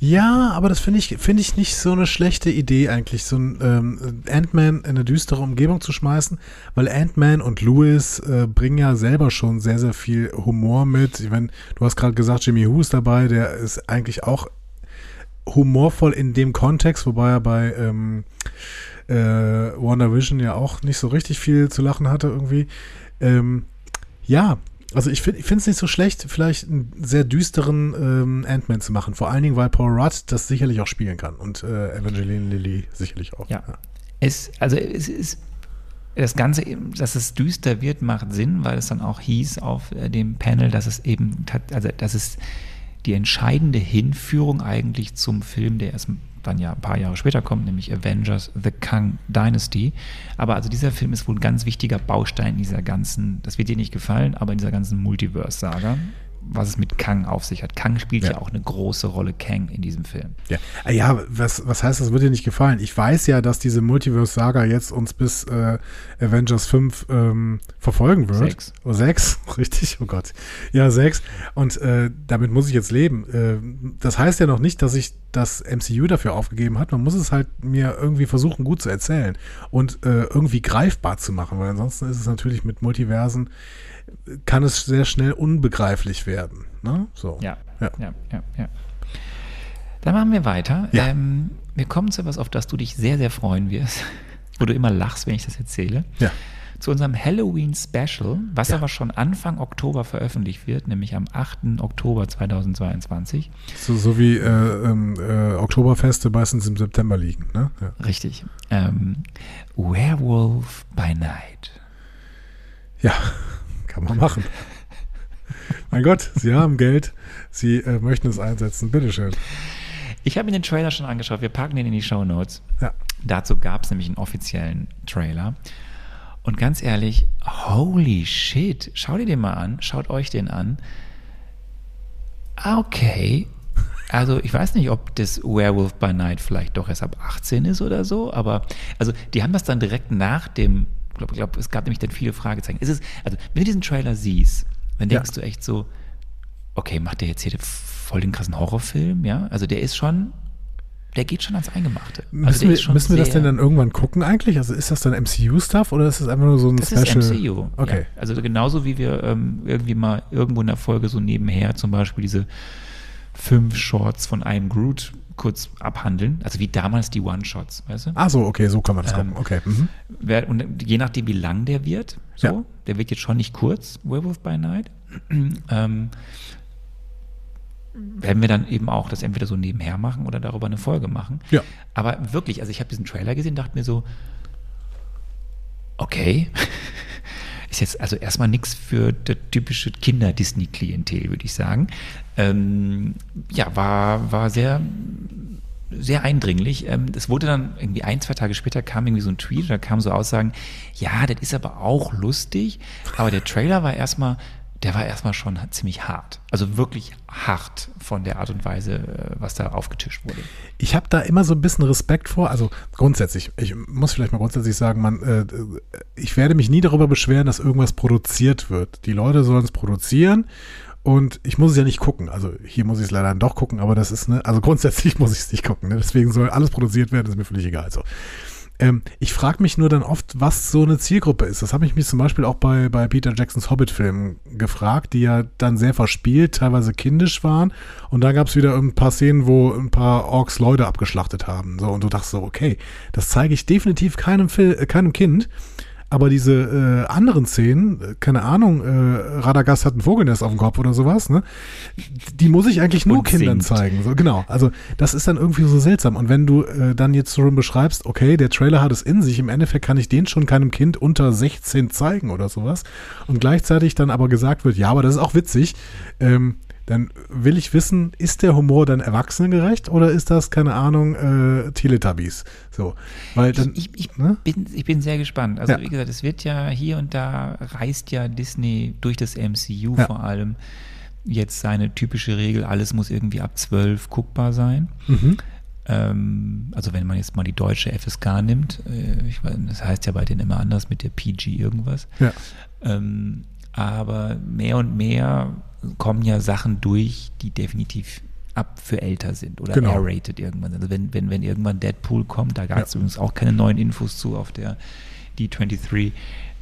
Ja, aber das finde ich, finde ich nicht so eine schlechte Idee eigentlich, so ein ähm, Ant-Man in eine düstere Umgebung zu schmeißen, weil Ant-Man und Lewis äh, bringen ja selber schon sehr, sehr viel Humor mit. Ich meine, du hast gerade gesagt, Jimmy Who ist dabei, der ist eigentlich auch humorvoll in dem Kontext, wobei er bei ähm, äh, WandaVision ja auch nicht so richtig viel zu lachen hatte irgendwie. Ähm, ja, also ich finde es nicht so schlecht, vielleicht einen sehr düsteren ähm, Ant-Man zu machen. Vor allen Dingen, weil Paul Rudd das sicherlich auch spielen kann und äh, Evangeline Lilly sicherlich auch. Ja. ja. Es, also es ist das Ganze, dass es düster wird, macht Sinn, weil es dann auch hieß auf äh, dem Panel, dass es eben, also dass es die entscheidende Hinführung eigentlich zum Film, der erst dann ja ein paar Jahre später kommt, nämlich Avengers The Kang Dynasty. Aber also dieser Film ist wohl ein ganz wichtiger Baustein in dieser ganzen, das wird dir nicht gefallen, aber in dieser ganzen Multiverse-Saga was es mit Kang auf sich hat. Kang spielt ja, ja auch eine große Rolle, Kang, in diesem Film. Ja, ah, ja was, was heißt, das wird dir nicht gefallen? Ich weiß ja, dass diese Multiverse-Saga jetzt uns bis äh, Avengers 5 ähm, verfolgen wird. Sechs. Oh, sechs, richtig, oh Gott. Ja, sechs. Und äh, damit muss ich jetzt leben. Äh, das heißt ja noch nicht, dass ich das MCU dafür aufgegeben hat. Man muss es halt mir irgendwie versuchen, gut zu erzählen und äh, irgendwie greifbar zu machen, weil ansonsten ist es natürlich mit Multiversen kann es sehr schnell unbegreiflich werden. Ne? So. Ja, ja, ja, ja. ja. Dann machen wir weiter. Ja. Ähm, wir kommen zu etwas, auf das du dich sehr, sehr freuen wirst, wo du immer lachst, wenn ich das erzähle. Ja. Zu unserem Halloween-Special, was ja. aber schon Anfang Oktober veröffentlicht wird, nämlich am 8. Oktober 2022. So, so wie äh, ähm, äh, Oktoberfeste meistens im September liegen, ne? Ja. Richtig. Ähm, Werewolf by Night. Ja, kann man machen. mein Gott, Sie haben Geld, Sie äh, möchten es einsetzen, bitteschön. Ich habe mir den Trailer schon angeschaut, wir packen den in die Show Notes. Ja. Dazu gab es nämlich einen offiziellen Trailer. Und ganz ehrlich, holy shit, schau dir den mal an, schaut euch den an. Okay. Also ich weiß nicht, ob das Werewolf by Night vielleicht doch erst ab 18 ist oder so, aber also die haben das dann direkt nach dem glaube, glaub, es gab nämlich dann viele Fragezeichen. Ist es, also, wenn du diesen Trailer siehst, dann denkst ja. du echt so, okay, macht der jetzt hier voll den krassen Horrorfilm, ja? Also der ist schon, der geht schon ans Eingemachte. Also müssen wir, müssen wir das denn dann irgendwann gucken eigentlich? Also ist das dann MCU-Stuff oder ist das einfach nur so ein das Special? Das ist MCU. Okay. Ja. Also genauso wie wir ähm, irgendwie mal irgendwo in der Folge so nebenher zum Beispiel diese fünf Shorts von einem Groot kurz abhandeln. Also wie damals die One-Shots, weißt du? Ach so, okay, so kann man das ähm, gucken. Okay. Mhm. Wer, und je nachdem, wie lang der wird, so, ja. der wird jetzt schon nicht kurz, Werewolf by Night, ähm, werden wir dann eben auch das entweder so nebenher machen oder darüber eine Folge machen. Ja. Aber wirklich, also ich habe diesen Trailer gesehen, dachte mir so, okay, ist jetzt also erstmal nichts für das typische Kinder-Disney-Klientel, würde ich sagen. Ähm, ja, war, war sehr, sehr eindringlich. Ähm, es wurde dann irgendwie ein, zwei Tage später kam irgendwie so ein Tweet, da kamen so Aussagen, ja, das ist aber auch lustig, aber der Trailer war erstmal der war erstmal schon ziemlich hart. Also wirklich hart von der Art und Weise, äh, was da aufgetischt wurde. Ich habe da immer so ein bisschen Respekt vor. Also grundsätzlich, ich muss vielleicht mal grundsätzlich sagen, man, äh, ich werde mich nie darüber beschweren, dass irgendwas produziert wird. Die Leute sollen es produzieren und ich muss es ja nicht gucken. Also hier muss ich es leider doch gucken, aber das ist, ne, also grundsätzlich muss ich es nicht gucken. Ne? Deswegen soll alles produziert werden, ist mir völlig egal. So. Ähm, ich frage mich nur dann oft, was so eine Zielgruppe ist. Das habe ich mich zum Beispiel auch bei, bei Peter Jacksons Hobbit-Filmen gefragt, die ja dann sehr verspielt, teilweise kindisch waren. Und dann gab es wieder ein paar Szenen, wo ein paar Orks Leute abgeschlachtet haben. So, und du dachtest so, okay, das zeige ich definitiv keinem, Fil äh, keinem Kind. Aber diese äh, anderen Szenen, äh, keine Ahnung, äh, Radagast hat ein Vogelnest auf dem Kopf oder sowas, ne? Die muss ich eigentlich nur Und Kindern singt. zeigen. So, genau. Also das ist dann irgendwie so seltsam. Und wenn du äh, dann jetzt schon beschreibst, okay, der Trailer hat es in sich, im Endeffekt kann ich den schon keinem Kind unter 16 zeigen oder sowas. Und gleichzeitig dann aber gesagt wird, ja, aber das ist auch witzig. Ähm, dann will ich wissen, ist der Humor dann erwachsenengerecht oder ist das, keine Ahnung, äh, Teletubbies? So, weil dann, ich, ich, ne? bin, ich bin sehr gespannt. Also Ja. wie gesagt, es wird ja hier und da reißt ja Disney durch das MCU Ja. vor allem jetzt seine typische Regel, alles muss irgendwie ab 12 guckbar sein. Mhm. Ähm, also wenn man jetzt mal die deutsche FSK nimmt, äh, ich weiß, das heißt ja bei denen immer anders mit der PG irgendwas. Ja. Ähm, aber mehr und mehr kommen ja Sachen durch, die definitiv ab für älter sind oder Genau. R-rated irgendwann. Also wenn, wenn, wenn irgendwann Deadpool kommt, da gab es Ja. übrigens auch keine neuen Infos zu auf der D23.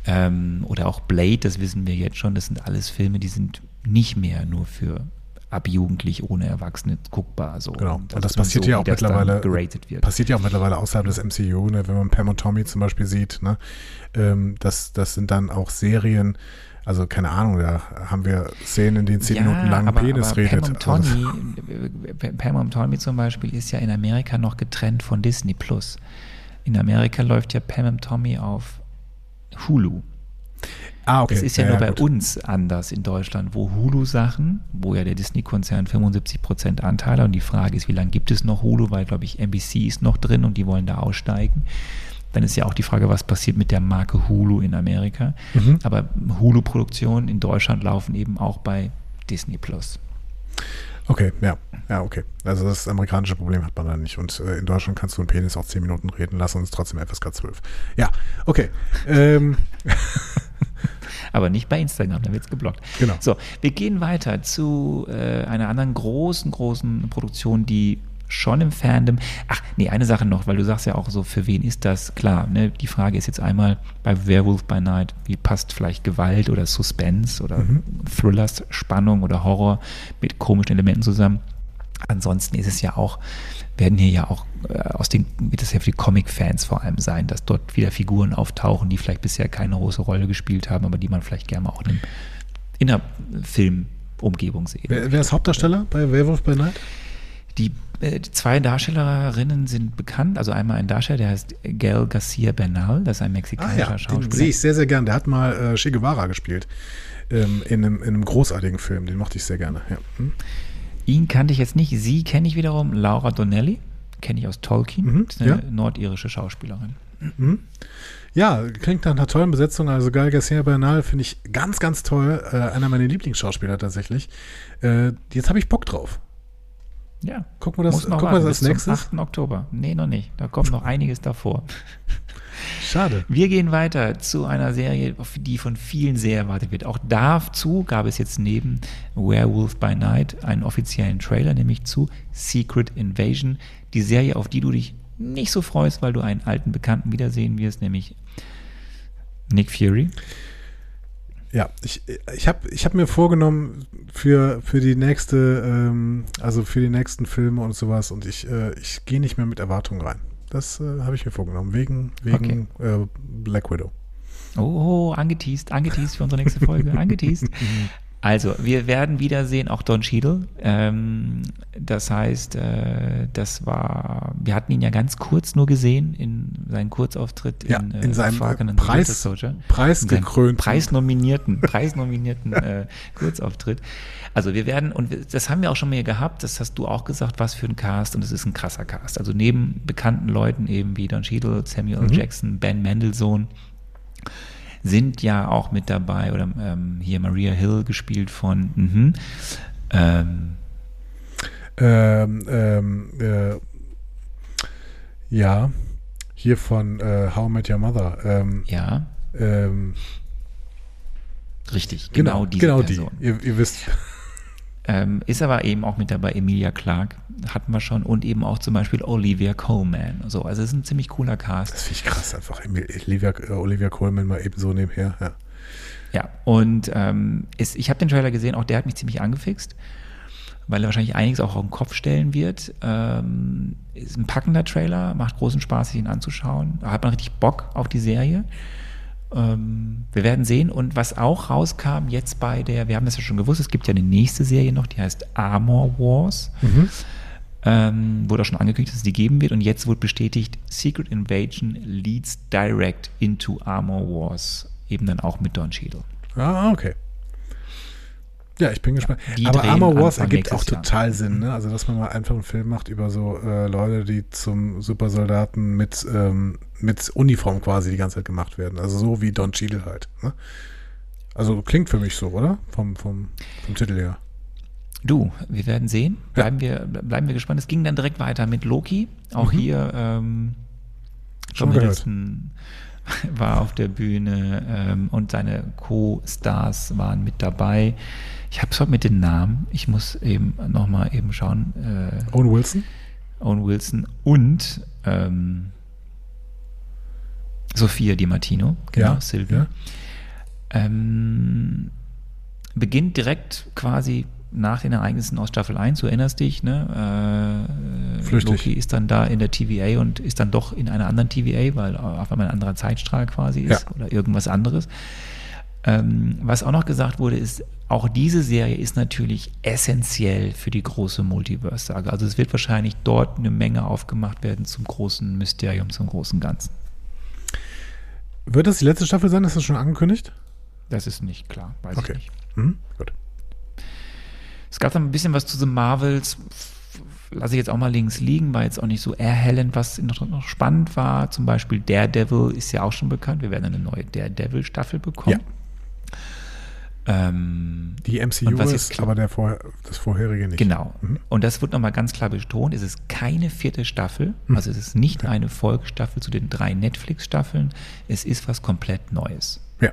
Ähm, oder auch Blade, das wissen wir jetzt schon, das sind alles Filme, die sind nicht mehr nur für ab Jugendlich ohne Erwachsene guckbar. So. Genau. Und das ist nun passiert so, ja auch das mittlerweile. Passiert ja auch mittlerweile außerhalb des MCU, ne? wenn man Pam und Tommy zum Beispiel sieht. Ne? Ähm, das, das sind dann auch Serien. Also keine Ahnung, da haben wir Szenen, in denen zehn Minuten lang aber, Penis aber redet. Pam und Also, Tommy, Pam und Tommy zum Beispiel ist ja in Amerika noch getrennt von Disney Plus. In Amerika läuft ja Pam und Tommy auf Hulu. ah, okay. Das ist ja, Ja, nur bei gut. uns anders in Deutschland, wo Hulu-Sachen, wo ja der Disney-Konzern 75% Anteile und die Frage ist, wie lange gibt es noch Hulu, weil, glaube ich, NBC ist noch drin und die wollen da aussteigen. Dann ist ja auch die Frage, was passiert mit der Marke Hulu in Amerika. Mhm. Aber Hulu-Produktionen in Deutschland laufen eben auch bei Disney Plus. Okay, ja. Ja, okay. Also das amerikanische Problem hat man da nicht. Und äh, in Deutschland kannst du einen Penis auch zehn Minuten reden lassen und es trotzdem FSK 12. Ja, okay. Ähm, Aber nicht bei Instagram, da wird es geblockt. Genau. So, wir gehen weiter zu äh, einer anderen großen, großen Produktion, die schon im Fandom. Ach, nee, eine Sache noch, weil du sagst ja auch so, für wen ist das? Klar, ne? die Frage ist jetzt einmal bei Werewolf by Night, wie passt vielleicht Gewalt oder Suspense oder Thrillers, Spannung oder Horror mit komischen Elementen zusammen? Ansonsten ist es ja auch, werden hier ja auch äh, aus den, wird es ja für die Comic-Fans vor allem sein, dass dort wieder Figuren auftauchen, die vielleicht bisher keine große Rolle gespielt haben, aber die man vielleicht gerne mal auch in, in einer Filmumgebung sehen. wer, wer ist Hauptdarsteller bei Werewolf by Night? Die, äh, zwei Darstellerinnen sind bekannt. Also einmal ein Darsteller, der heißt Gael Garcia Bernal, das ist ein Ah mexikanischer ja, den Schauspieler. sehe ich sehr, sehr gern. Der hat mal äh, Che Guevara gespielt. Ähm, in, einem, in einem großartigen Film. Den mochte ich sehr gerne. Ja. Hm? Ihn kannte ich jetzt nicht. Sie kenne ich wiederum, Laura Donnelly, kenne ich aus Tolkien. Mhm, ist eine ja. nordirische Schauspielerin. Ja, klingt nach einer tollen Besetzung. Also Gael Garcia Bernal finde ich ganz, ganz toll. Äh, einer meiner Lieblingsschauspieler tatsächlich. Äh, jetzt habe ich Bock drauf. Ja. Gucken wir das, gucken wir das bis als zum nächstes. 8. Oktober. Nee, noch nicht. Da kommt noch einiges davor. Schade. Wir gehen weiter zu einer Serie, die von vielen sehr erwartet wird. Auch dazu gab es jetzt neben Werewolf by Night einen offiziellen Trailer, nämlich zu Secret Invasion. Die Serie, auf die du dich nicht so freust, weil du einen alten Bekannten wiedersehen wirst, nämlich Nick Fury. Ja, ich, ich habe ich hab mir vorgenommen für, für die nächste, ähm, also für die nächsten Filme und sowas und ich, äh, ich gehe nicht mehr mit Erwartungen rein. Das äh, habe ich mir vorgenommen, wegen, wegen äh, Black Widow. Oh, angeteased, angeteased für unsere nächste Folge, angeteased. Also, wir werden wiedersehen, auch Don Cheadle. Ähm, das heißt, äh, das war, wir hatten ihn ja ganz kurz nur gesehen in seinem Kurzauftritt Ja, in, in seinem, äh, the Winter Preis- Soldier. preisgekrönten- In seinem Preisnominierten, preisnominierten äh, Kurzauftritt. Also wir werden, und wir- das haben wir auch schon mal gehabt, das hast du auch gesagt, was für ein Cast, und es ist ein krasser Cast. Also neben bekannten Leuten eben wie Don Cheadle, Samuel Mhm. Jackson, Ben Mendelssohn, sind ja auch mit dabei, oder ähm, hier Maria Hill gespielt von, mhm, ähm, Ähm, ähm, äh, ja, hier von äh, How I Met Your Mother. Ähm, ja, ähm, richtig, genau, genau, diese genau Person. die. Ihr, ihr wisst. Ähm, ist aber eben auch mit dabei Emilia Clark, hatten wir schon, und eben auch zum Beispiel Olivia Coleman. So, also es ist ein ziemlich cooler Cast. Das finde ich krass, einfach Olivia, äh, Olivia Coleman mal eben so nebenher. Ja, ja und ähm, ist, ich habe den Trailer gesehen, auch der hat mich ziemlich angefixt, weil er wahrscheinlich einiges auch auf den Kopf stellen wird. Ähm, ist ein packender Trailer, macht großen Spaß, sich ihn anzuschauen. Da hat man richtig Bock auf die Serie. Ähm, wir werden sehen. Und was auch rauskam jetzt bei der, wir haben das ja schon gewusst, es gibt ja eine nächste Serie noch, die heißt Armor Wars. Mhm. Ähm, wurde auch schon angekündigt, dass es die geben wird. Und jetzt wurde bestätigt, Secret Invasion leads direct into Armor Wars. Eben dann auch mit Don Cheadle. Ah, okay. Ja, ich bin gespannt. Ja, Aber Armor Wars ergibt auch total Jahr. Sinn, ne? Also, dass man mal einfach einen Film macht über so äh, Leute, die zum Supersoldaten mit, ähm, mit Uniform quasi die ganze Zeit gemacht werden. Also so wie Don Cheadle halt. Ne? Also klingt für mich so, oder? Vom, vom, vom Titel her. Du, wir werden sehen. Bleiben, ja. wir, bleiben wir gespannt. Es ging dann direkt weiter mit Loki. Auch mhm. hier ähm, Schon gehört. war auf der Bühne ähm, und seine Co-Stars waren mit dabei. Ich habe es heute mit den Namen. Ich muss eben nochmal eben schauen. Äh, Owen Wilson? Owen Wilson und ähm, Sophia Di Martino, genau, ja, Silvia. Ja. Ähm, beginnt direkt quasi nach den Ereignissen aus Staffel 1, du erinnerst dich, ne? Äh, Loki ist dann da in der TVA und ist dann doch in einer anderen TVA, weil auf einmal ein anderer Zeitstrahl quasi ist ja. oder irgendwas anderes. Ähm, was auch noch gesagt wurde, ist, auch diese Serie ist natürlich essentiell für die große Multiverse-Sage. Also es wird wahrscheinlich dort eine Menge aufgemacht werden zum großen Mysterium, zum großen Ganzen. Wird das die letzte Staffel sein? Ist das schon angekündigt? Das ist nicht klar, weiß okay. ich nicht. Mhm, gut. Es gab dann ein bisschen was zu The Marvels, lasse ich jetzt auch mal links liegen, war jetzt auch nicht so erhellend, was noch, noch spannend war. Zum Beispiel Daredevil ist ja auch schon bekannt. Wir werden eine neue Daredevil-Staffel bekommen. Ja. Ähm, die MCU ist, aber der vor, das vorherige nicht. Genau. Mhm. Und das wird nochmal ganz klar betont. Es ist keine vierte Staffel. Mhm. Also es ist nicht okay. eine Folgestaffel zu den drei Netflix-Staffeln. Es ist was komplett Neues. Ja.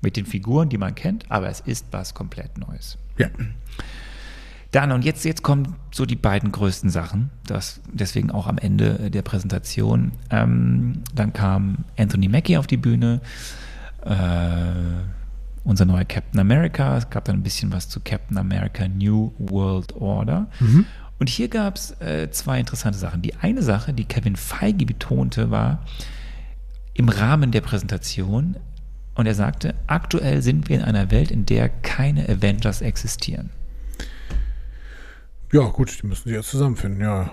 Mit den Figuren, die man kennt, aber es ist was komplett Neues. Ja. Dann, und jetzt, jetzt kommen so die beiden größten Sachen, das, deswegen auch am Ende der Präsentation. Ähm, dann kam Anthony Mackie auf die Bühne. Äh, unser neuer Captain America. Es gab dann ein bisschen was zu Captain America New World Order. Mhm. Und hier gab es äh, zwei interessante Sachen. Die eine Sache, die Kevin Feige betonte, war im Rahmen der Präsentation, und er sagte, aktuell sind wir in einer Welt, in der keine Avengers existieren. Ja, gut, die müssen sich jetzt zusammenfinden, ja.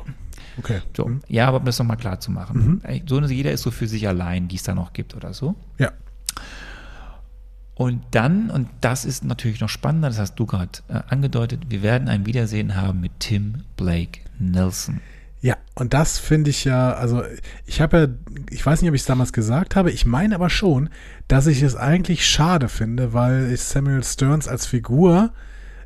Okay. So, mhm. Ja, aber um das nochmal klar zu machen. Mhm. So, jeder ist so für sich allein, die es da noch gibt oder so. Ja. Und dann, und das ist natürlich noch spannender, das hast du gerade äh, angedeutet, wir werden ein Wiedersehen haben mit Tim Blake Nelson. Ja, und das finde ich ja, also ich habe ja, ich weiß nicht, ob ich es damals gesagt habe, ich meine aber schon, dass ich es eigentlich schade finde, weil ich Samuel Stearns als Figur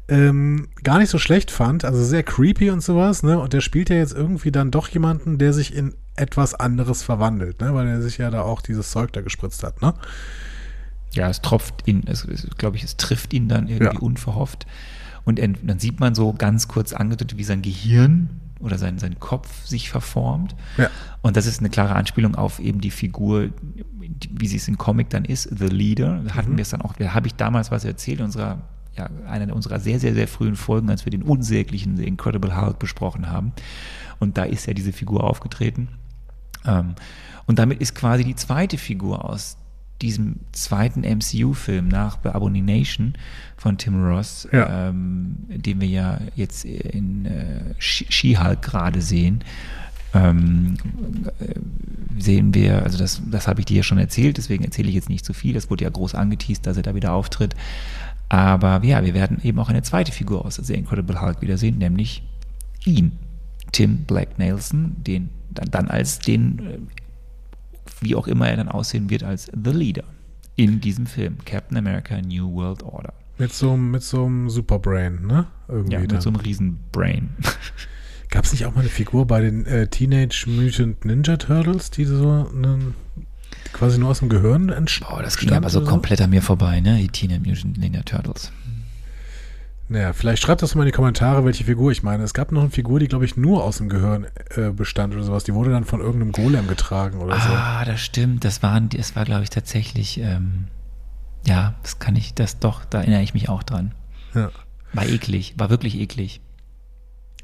ähm, gar nicht so schlecht fand, also sehr creepy und sowas, ne? Und der spielt ja jetzt irgendwie dann doch jemanden, der sich in etwas anderes verwandelt, ne? Weil er sich ja da auch dieses Zeug da gespritzt hat, ne? Ja, es tropft ihn, es, es glaube ich, es trifft ihn dann irgendwie ja. unverhofft. Und er, dann sieht man so ganz kurz angedeutet, wie sein Gehirn oder sein, sein Kopf sich verformt. Ja. Und das ist eine klare Anspielung auf eben die Figur, wie sie es im Comic dann ist, The Leader. Da hatten mhm. wir es dann auch, da habe ich damals was erzählt in unserer, ja, einer unserer sehr, sehr, sehr frühen Folgen, als wir den unsäglichen The Incredible Hulk besprochen haben. Und da ist ja diese Figur aufgetreten. Ähm, und damit ist quasi die zweite Figur aus diesem zweiten MCU-Film nach The Abomination von Tim Ross, ja. ähm, den wir ja jetzt in äh, She-Hulk gerade sehen, ähm, äh, sehen wir, also das, das habe ich dir ja schon erzählt, deswegen erzähle ich jetzt nicht zu viel, das wurde ja groß angeteased, dass er da wieder auftritt. Aber ja, wir werden eben auch eine zweite Figur aus The Incredible Hulk wiedersehen, nämlich ihn, Tim Black Nelson, den dann, dann als den äh, wie auch immer er dann aussehen wird, als The Leader in diesem Film, Captain America New World Order. Mit so, mit so einem Superbrain, ne? Irgendwie ja, mit dann. so einem Riesenbrain. Gab es nicht auch mal eine Figur bei den äh, Teenage Mutant Ninja Turtles, die so einen, quasi nur aus dem Gehirn entstanden? Oh, das ging aber so komplett an mir vorbei, ne? Die Teenage Mutant Ninja Turtles. Naja, vielleicht schreibt das mal in die Kommentare, welche Figur ich meine. Es gab noch eine Figur, die, glaube ich, nur aus dem Gehirn äh, bestand oder sowas. Die wurde dann von irgendeinem Golem getragen oder so. Ah, das stimmt. Das, waren, das war, glaube ich, tatsächlich, ähm, ja, das kann ich, das doch, da erinnere ich mich auch dran. Ja, War eklig, war wirklich eklig.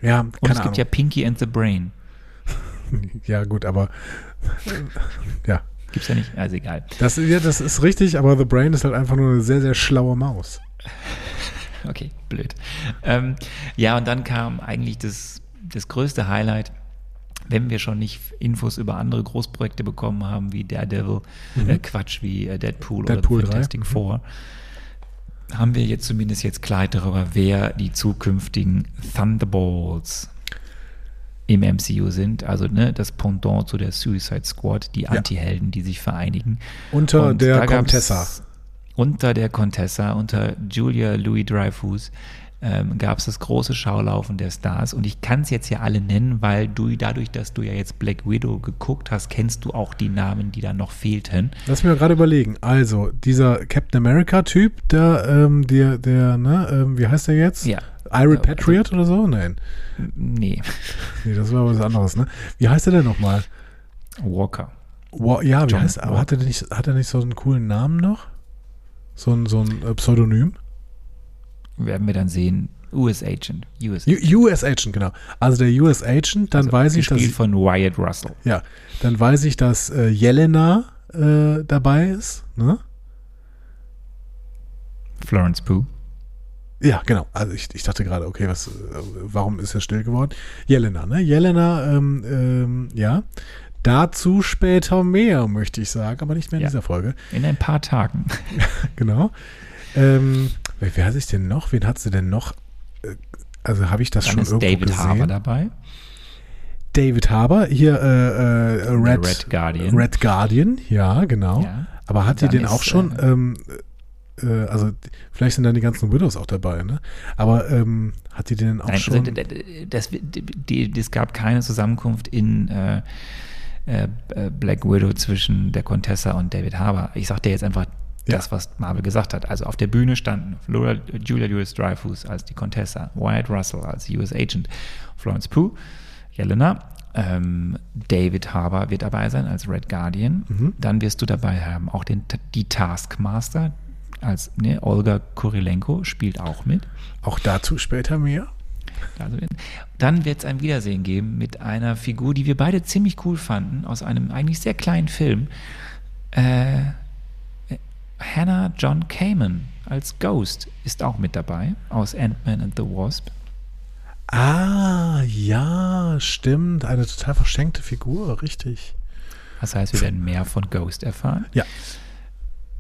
ja Und keine es gibt Ahnung. ja Pinky and the Brain. Ja, gut, aber ja. Gibt's ja nicht, also egal. Das, ja, das ist richtig, aber The Brain ist halt einfach nur eine sehr, sehr schlaue Maus. Okay, blöd. Ähm, ja, und dann kam eigentlich das, das größte Highlight, wenn wir schon nicht Infos über andere Großprojekte bekommen haben, wie Daredevil, äh, Quatsch, wie äh, Deadpool, Mhm. Deadpool oder 3, Fantastic mhm. Four, haben wir jetzt zumindest jetzt Klarheit darüber, wer die zukünftigen Thunderbolts im MCU sind. Also ne, das Pendant zu der Suicide Squad, die Anti-Helden, die sich vereinigen. Unter Und der Contessa. Unter der Contessa, unter Julia Louis Dreyfus ähm, gab es das große Schaulaufen der Stars. Und ich kann es jetzt ja alle nennen, weil du dadurch, dass du ja jetzt Black Widow geguckt hast, kennst du auch die Namen, die da noch fehlten. Lass mich mal gerade überlegen. Also, dieser Captain America-Typ, der, ähm, der, der, ne, ähm, wie heißt der jetzt? Ja. Iron Patriot oder so? Nein. Nee, Nee, das war was anderes, ne? Wie heißt der denn nochmal? Walker. Wa- Ja, wie John heißt er? Aber hat er, nicht, hat er nicht so einen coolen Namen noch? So ein, so ein äh, Pseudonym? Werden wir dann sehen. US Agent. US, U US Agent, genau. Also der US Agent, dann also weiß ich, dass. von Wyatt Russell. Ja, dann weiß ich, dass äh, Jelena äh, dabei ist, ne? Florence Pugh. Ja, genau. Also ich, ich dachte gerade, okay, was, äh, warum ist er still geworden? Jelena, ne? Jelena, ähm, ähm, ja. Dazu später mehr, möchte ich sagen, aber nicht mehr in Ja. dieser Folge. In ein paar Tagen. Genau. Ähm, wer, wer hat sich denn noch? Wen hat sie denn noch? Äh, Also habe ich das Dann schon ist irgendwo David gesehen? Harbour dabei. David Harbour, hier äh, äh, Red, Red Guardian. Red Guardian, ja, genau. Ja. Aber hat die den auch schon, äh, ähm, äh, also vielleicht sind dann die ganzen Widows auch dabei, ne? Aber ähm, hat die den auch Nein, schon? also, das, die, die, es gab keine Zusammenkunft in äh, äh, Black Widow zwischen der Contessa und David Harbour. Ich sag dir jetzt einfach Ja. das, was Marvel gesagt hat. Also auf der Bühne standen Laura, Julia Louis Dreyfus als die Contessa, Wyatt Russell als US Agent, Florence Pugh, Jelena, ähm, David Harbour wird dabei sein als Red Guardian. Mhm. Dann wirst du dabei haben auch den, die Taskmaster als ne, Olga Kurilenko spielt auch mit. auch dazu später mehr? Also, dann wird es ein Wiedersehen geben mit einer Figur, die wir beide ziemlich cool fanden, aus einem eigentlich sehr kleinen Film. Äh, Hannah John Kamen als Ghost ist auch mit dabei, aus Ant-Man and the Wasp. Ah, ja, stimmt. Eine total verschenkte Figur, richtig. Das heißt, wir werden mehr von Ghost erfahren. Ja.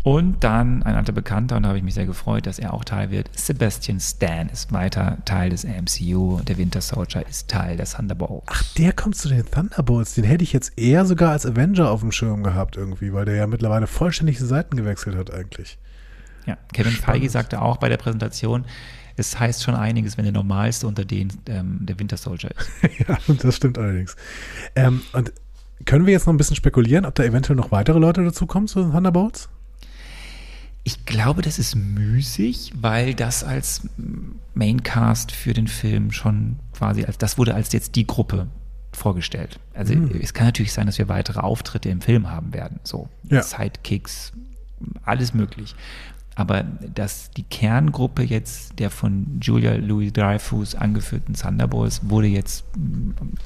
Und dann ein alter Bekannter, und da habe ich mich sehr gefreut, dass er auch Teil wird. Sebastian Stan ist weiter Teil des MCU. Der Winter Soldier ist Teil des Thunderbolts. Ach, der kommt zu den Thunderbolts. Den hätte ich jetzt eher sogar als Avenger auf dem Schirm gehabt irgendwie, weil der ja mittlerweile vollständig die Seiten gewechselt hat eigentlich. Ja, Kevin Spannend. Feige sagte auch bei der Präsentation, es heißt schon einiges, wenn der Normalste unter denen ähm, der Winter Soldier ist. ja, das stimmt allerdings. Ähm, und können wir jetzt noch ein bisschen spekulieren, ob da eventuell noch weitere Leute dazukommen zu den Thunderbolts? Ich glaube, das ist müßig, weil das als Maincast für den Film schon quasi als das wurde als jetzt die Gruppe vorgestellt. Also Hm. es kann natürlich sein, dass wir weitere Auftritte im Film haben werden, so Ja. Sidekicks, alles möglich. Aber dass die Kerngruppe jetzt der von Julia Louis Dreyfus angeführten Thunderbolts wurde jetzt,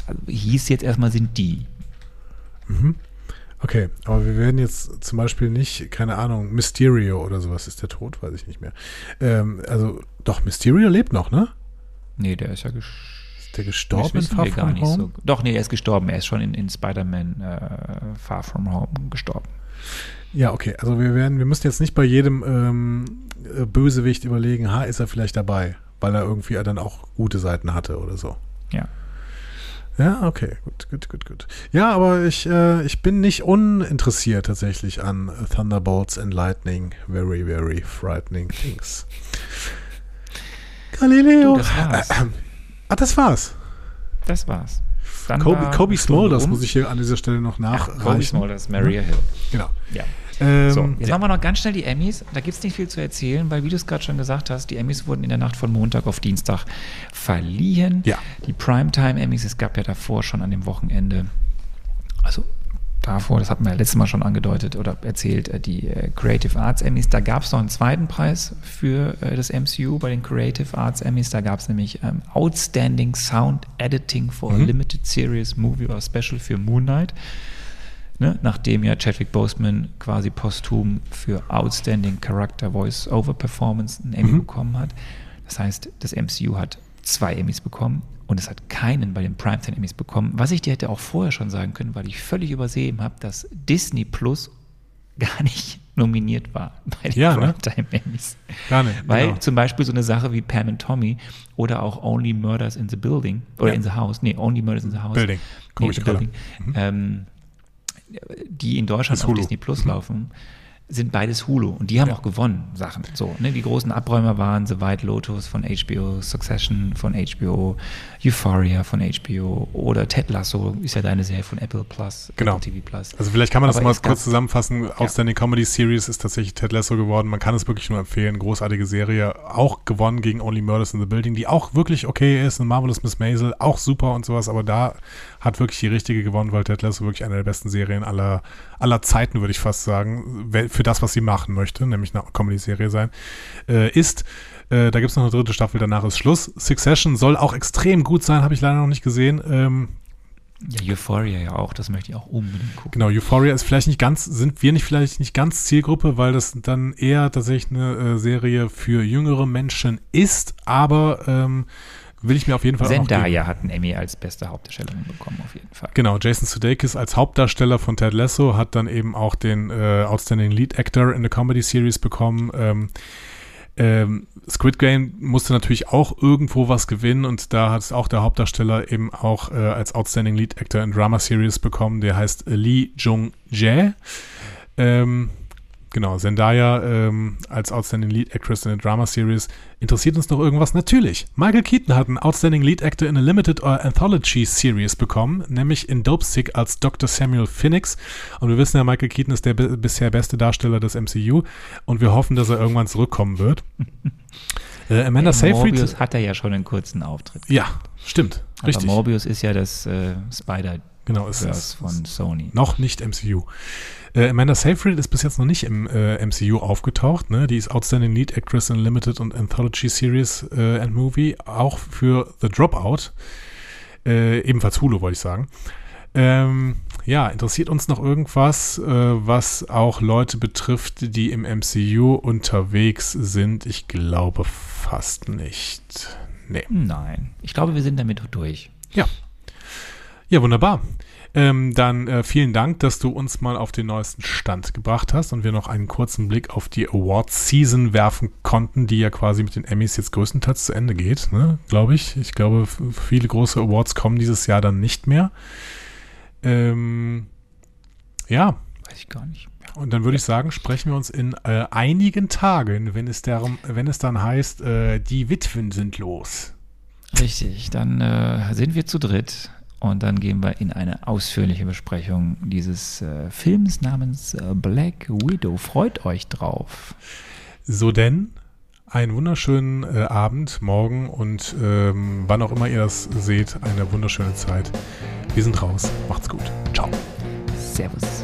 also hieß jetzt erstmal sind die. Okay, aber wir werden jetzt zum Beispiel nicht, keine Ahnung, Mysterio oder sowas ist der tot, weiß ich nicht mehr. Ähm, also, doch, Mysterio lebt noch, ne? Nee, der ist ja gesch Ist der gestorben in Far From nicht Home? so. Doch, nee, er ist gestorben. Er ist schon in, in Spider-Man äh, Far From Home gestorben. Ja, okay, also wir werden, wir müssen jetzt nicht bei jedem ähm, äh, Bösewicht überlegen, ha, ist er vielleicht dabei, weil er irgendwie dann auch gute Seiten hatte oder so. Ja. Ja, okay, gut, gut, gut, gut. Ja, aber ich, äh, ich bin nicht uninteressiert tatsächlich an Thunderbolts and Lightning. Very, very frightening things. Galileo. Du, das war's. Ah, das war's. Das war's. Dann Kobe, Smulders muss ich hier an dieser Stelle noch Ach, nachreichen. Kobe Smulders, Maria Hill. Genau. Ja. Ähm, So, jetzt ja. machen wir noch ganz schnell die Emmys. Da gibt es nicht viel zu erzählen, weil, wie du es gerade schon gesagt hast, die Emmys wurden in der Nacht von Montag auf Dienstag verliehen. Ja. Die Primetime-Emmys, es gab ja davor schon an dem Wochenende, also davor, das hatten wir ja letztes Mal schon angedeutet oder erzählt, äh, die äh, Creative Arts Emmys. Da gab es noch einen zweiten Preis für äh, das MCU bei den Creative Arts Emmys. Da gab es nämlich ähm, Outstanding Sound Editing for a Limited Series Movie or Special für Moon Knight. Ne, nachdem ja Chadwick Boseman quasi posthum für Outstanding Character Voice Over Performance einen Emmy bekommen hat. Das heißt, das MCU hat zwei Emmys bekommen und es hat keinen bei den Primetime Emmys bekommen. Was ich dir hätte auch vorher schon sagen können, weil ich völlig übersehen habe, dass Disney Plus gar nicht nominiert war bei den Ja, ne? Primetime Emmys. Gar nicht, Weil genau. zum Beispiel so eine Sache wie Pam and Tommy oder auch Only Murders in the Building oder Ja. in the House, nee, Only Murders in the House. Building. Guck Nee, ich. Building. Ähm, die in Deutschland auf. Mhm. Disney Plus laufen, sind beides Hulu. Und die haben Ja. auch gewonnen, Sachen. So, ne? Die großen Abräumer waren The White Lotus von HBO, Succession von HBO, Euphoria von HBO oder Ted Lasso ist ja deine Serie von Apple Plus, Genau. Apple TV Plus. Also vielleicht kann man das Aber mal es gab- kurz zusammenfassen. Outstanding Comedy Series ist tatsächlich Ted Lasso geworden. Man kann es wirklich nur empfehlen. Großartige Serie. Auch gewonnen gegen Only Murders in the Building, die auch wirklich okay ist. Eine Marvelous Miss Maisel, auch super und sowas. Aber da hat wirklich die richtige gewonnen, weil Ted Lasso wirklich eine der besten Serien aller, aller Zeiten, würde ich fast sagen, wel- für das, was sie machen möchte, nämlich eine Comedy-Serie sein, äh, ist. Äh, da gibt es noch eine dritte Staffel, danach ist Schluss. Succession soll auch extrem gut sein, habe ich leider noch nicht gesehen. Ähm, Ja, Euphoria ja auch, das möchte ich auch unbedingt gucken. Genau, Euphoria ist vielleicht nicht ganz, sind wir nicht vielleicht nicht ganz Zielgruppe, weil das dann eher tatsächlich eine äh, Serie für jüngere Menschen ist, aber ähm, will ich mir auf jeden Fall. Zendaya hat einen Emmy als beste Hauptdarstellerin bekommen, auf jeden Fall. Genau, Jason Sudeikis als Hauptdarsteller von Ted Lasso hat dann eben auch den äh, Outstanding Lead Actor in the Comedy Series bekommen. Ähm, ähm, Squid Game musste natürlich auch irgendwo was gewinnen und da hat es auch der Hauptdarsteller eben auch äh, als Outstanding Lead Actor in Drama Series bekommen. Der heißt Lee Jung-jae. Ähm, genau, Zendaya ähm, als Outstanding Lead Actress in a Drama Series. Interessiert uns noch irgendwas? Natürlich. Michael Keaton hat einen Outstanding Lead Actor in a Limited or Anthology Series bekommen, nämlich in Dopesick als Dr. Samuel Phoenix. Und wir wissen ja, Michael Keaton ist der bisher beste Darsteller des MCU und wir hoffen, dass er irgendwann zurückkommen wird. äh, Amanda In Seyfried. Morbius hat er ja schon einen kurzen Auftritt. Ja, stimmt. Aber Richtig. Morbius ist ja das äh, Spider Genau, ist, Verse ist, von Sony. Noch nicht MCU. Äh, Amanda Seyfried ist bis jetzt noch nicht im äh, MCU aufgetaucht. Ne? Die ist Outstanding Lead Actress in Limited und Anthology Series äh, and Movie, auch für The Dropout. Äh, ebenfalls Hulu, wollte ich sagen. Ähm, ja, interessiert uns noch irgendwas, äh, was auch Leute betrifft, die im MCU unterwegs sind? Ich glaube fast nicht. Nee. Nein, ich glaube, wir sind damit durch. Ja. Ja, wunderbar. Ähm, dann äh, vielen Dank, dass du uns mal auf den neuesten Stand gebracht hast und wir noch einen kurzen Blick auf die Award-Season werfen konnten, die ja quasi mit den Emmys jetzt größtenteils zu Ende geht, ne? glaube ich. Ich glaube, viele große Awards kommen dieses Jahr dann nicht mehr. Ähm, ja, Weiß ich gar nicht. und dann würde ich sagen, sprechen wir uns in äh, einigen Tagen, wenn es, darum, wenn es dann heißt, äh, die Witwen sind los. Richtig, dann äh, sind wir zu dritt und dann gehen wir in eine ausführliche Besprechung dieses äh, Films namens äh, Black Widow. Freut euch drauf. So denn, einen wunderschönen äh, Abend, morgen und ähm, wann auch immer ihr das seht, eine wunderschöne Zeit. Wir sind raus. Macht's gut. Ciao. Servus.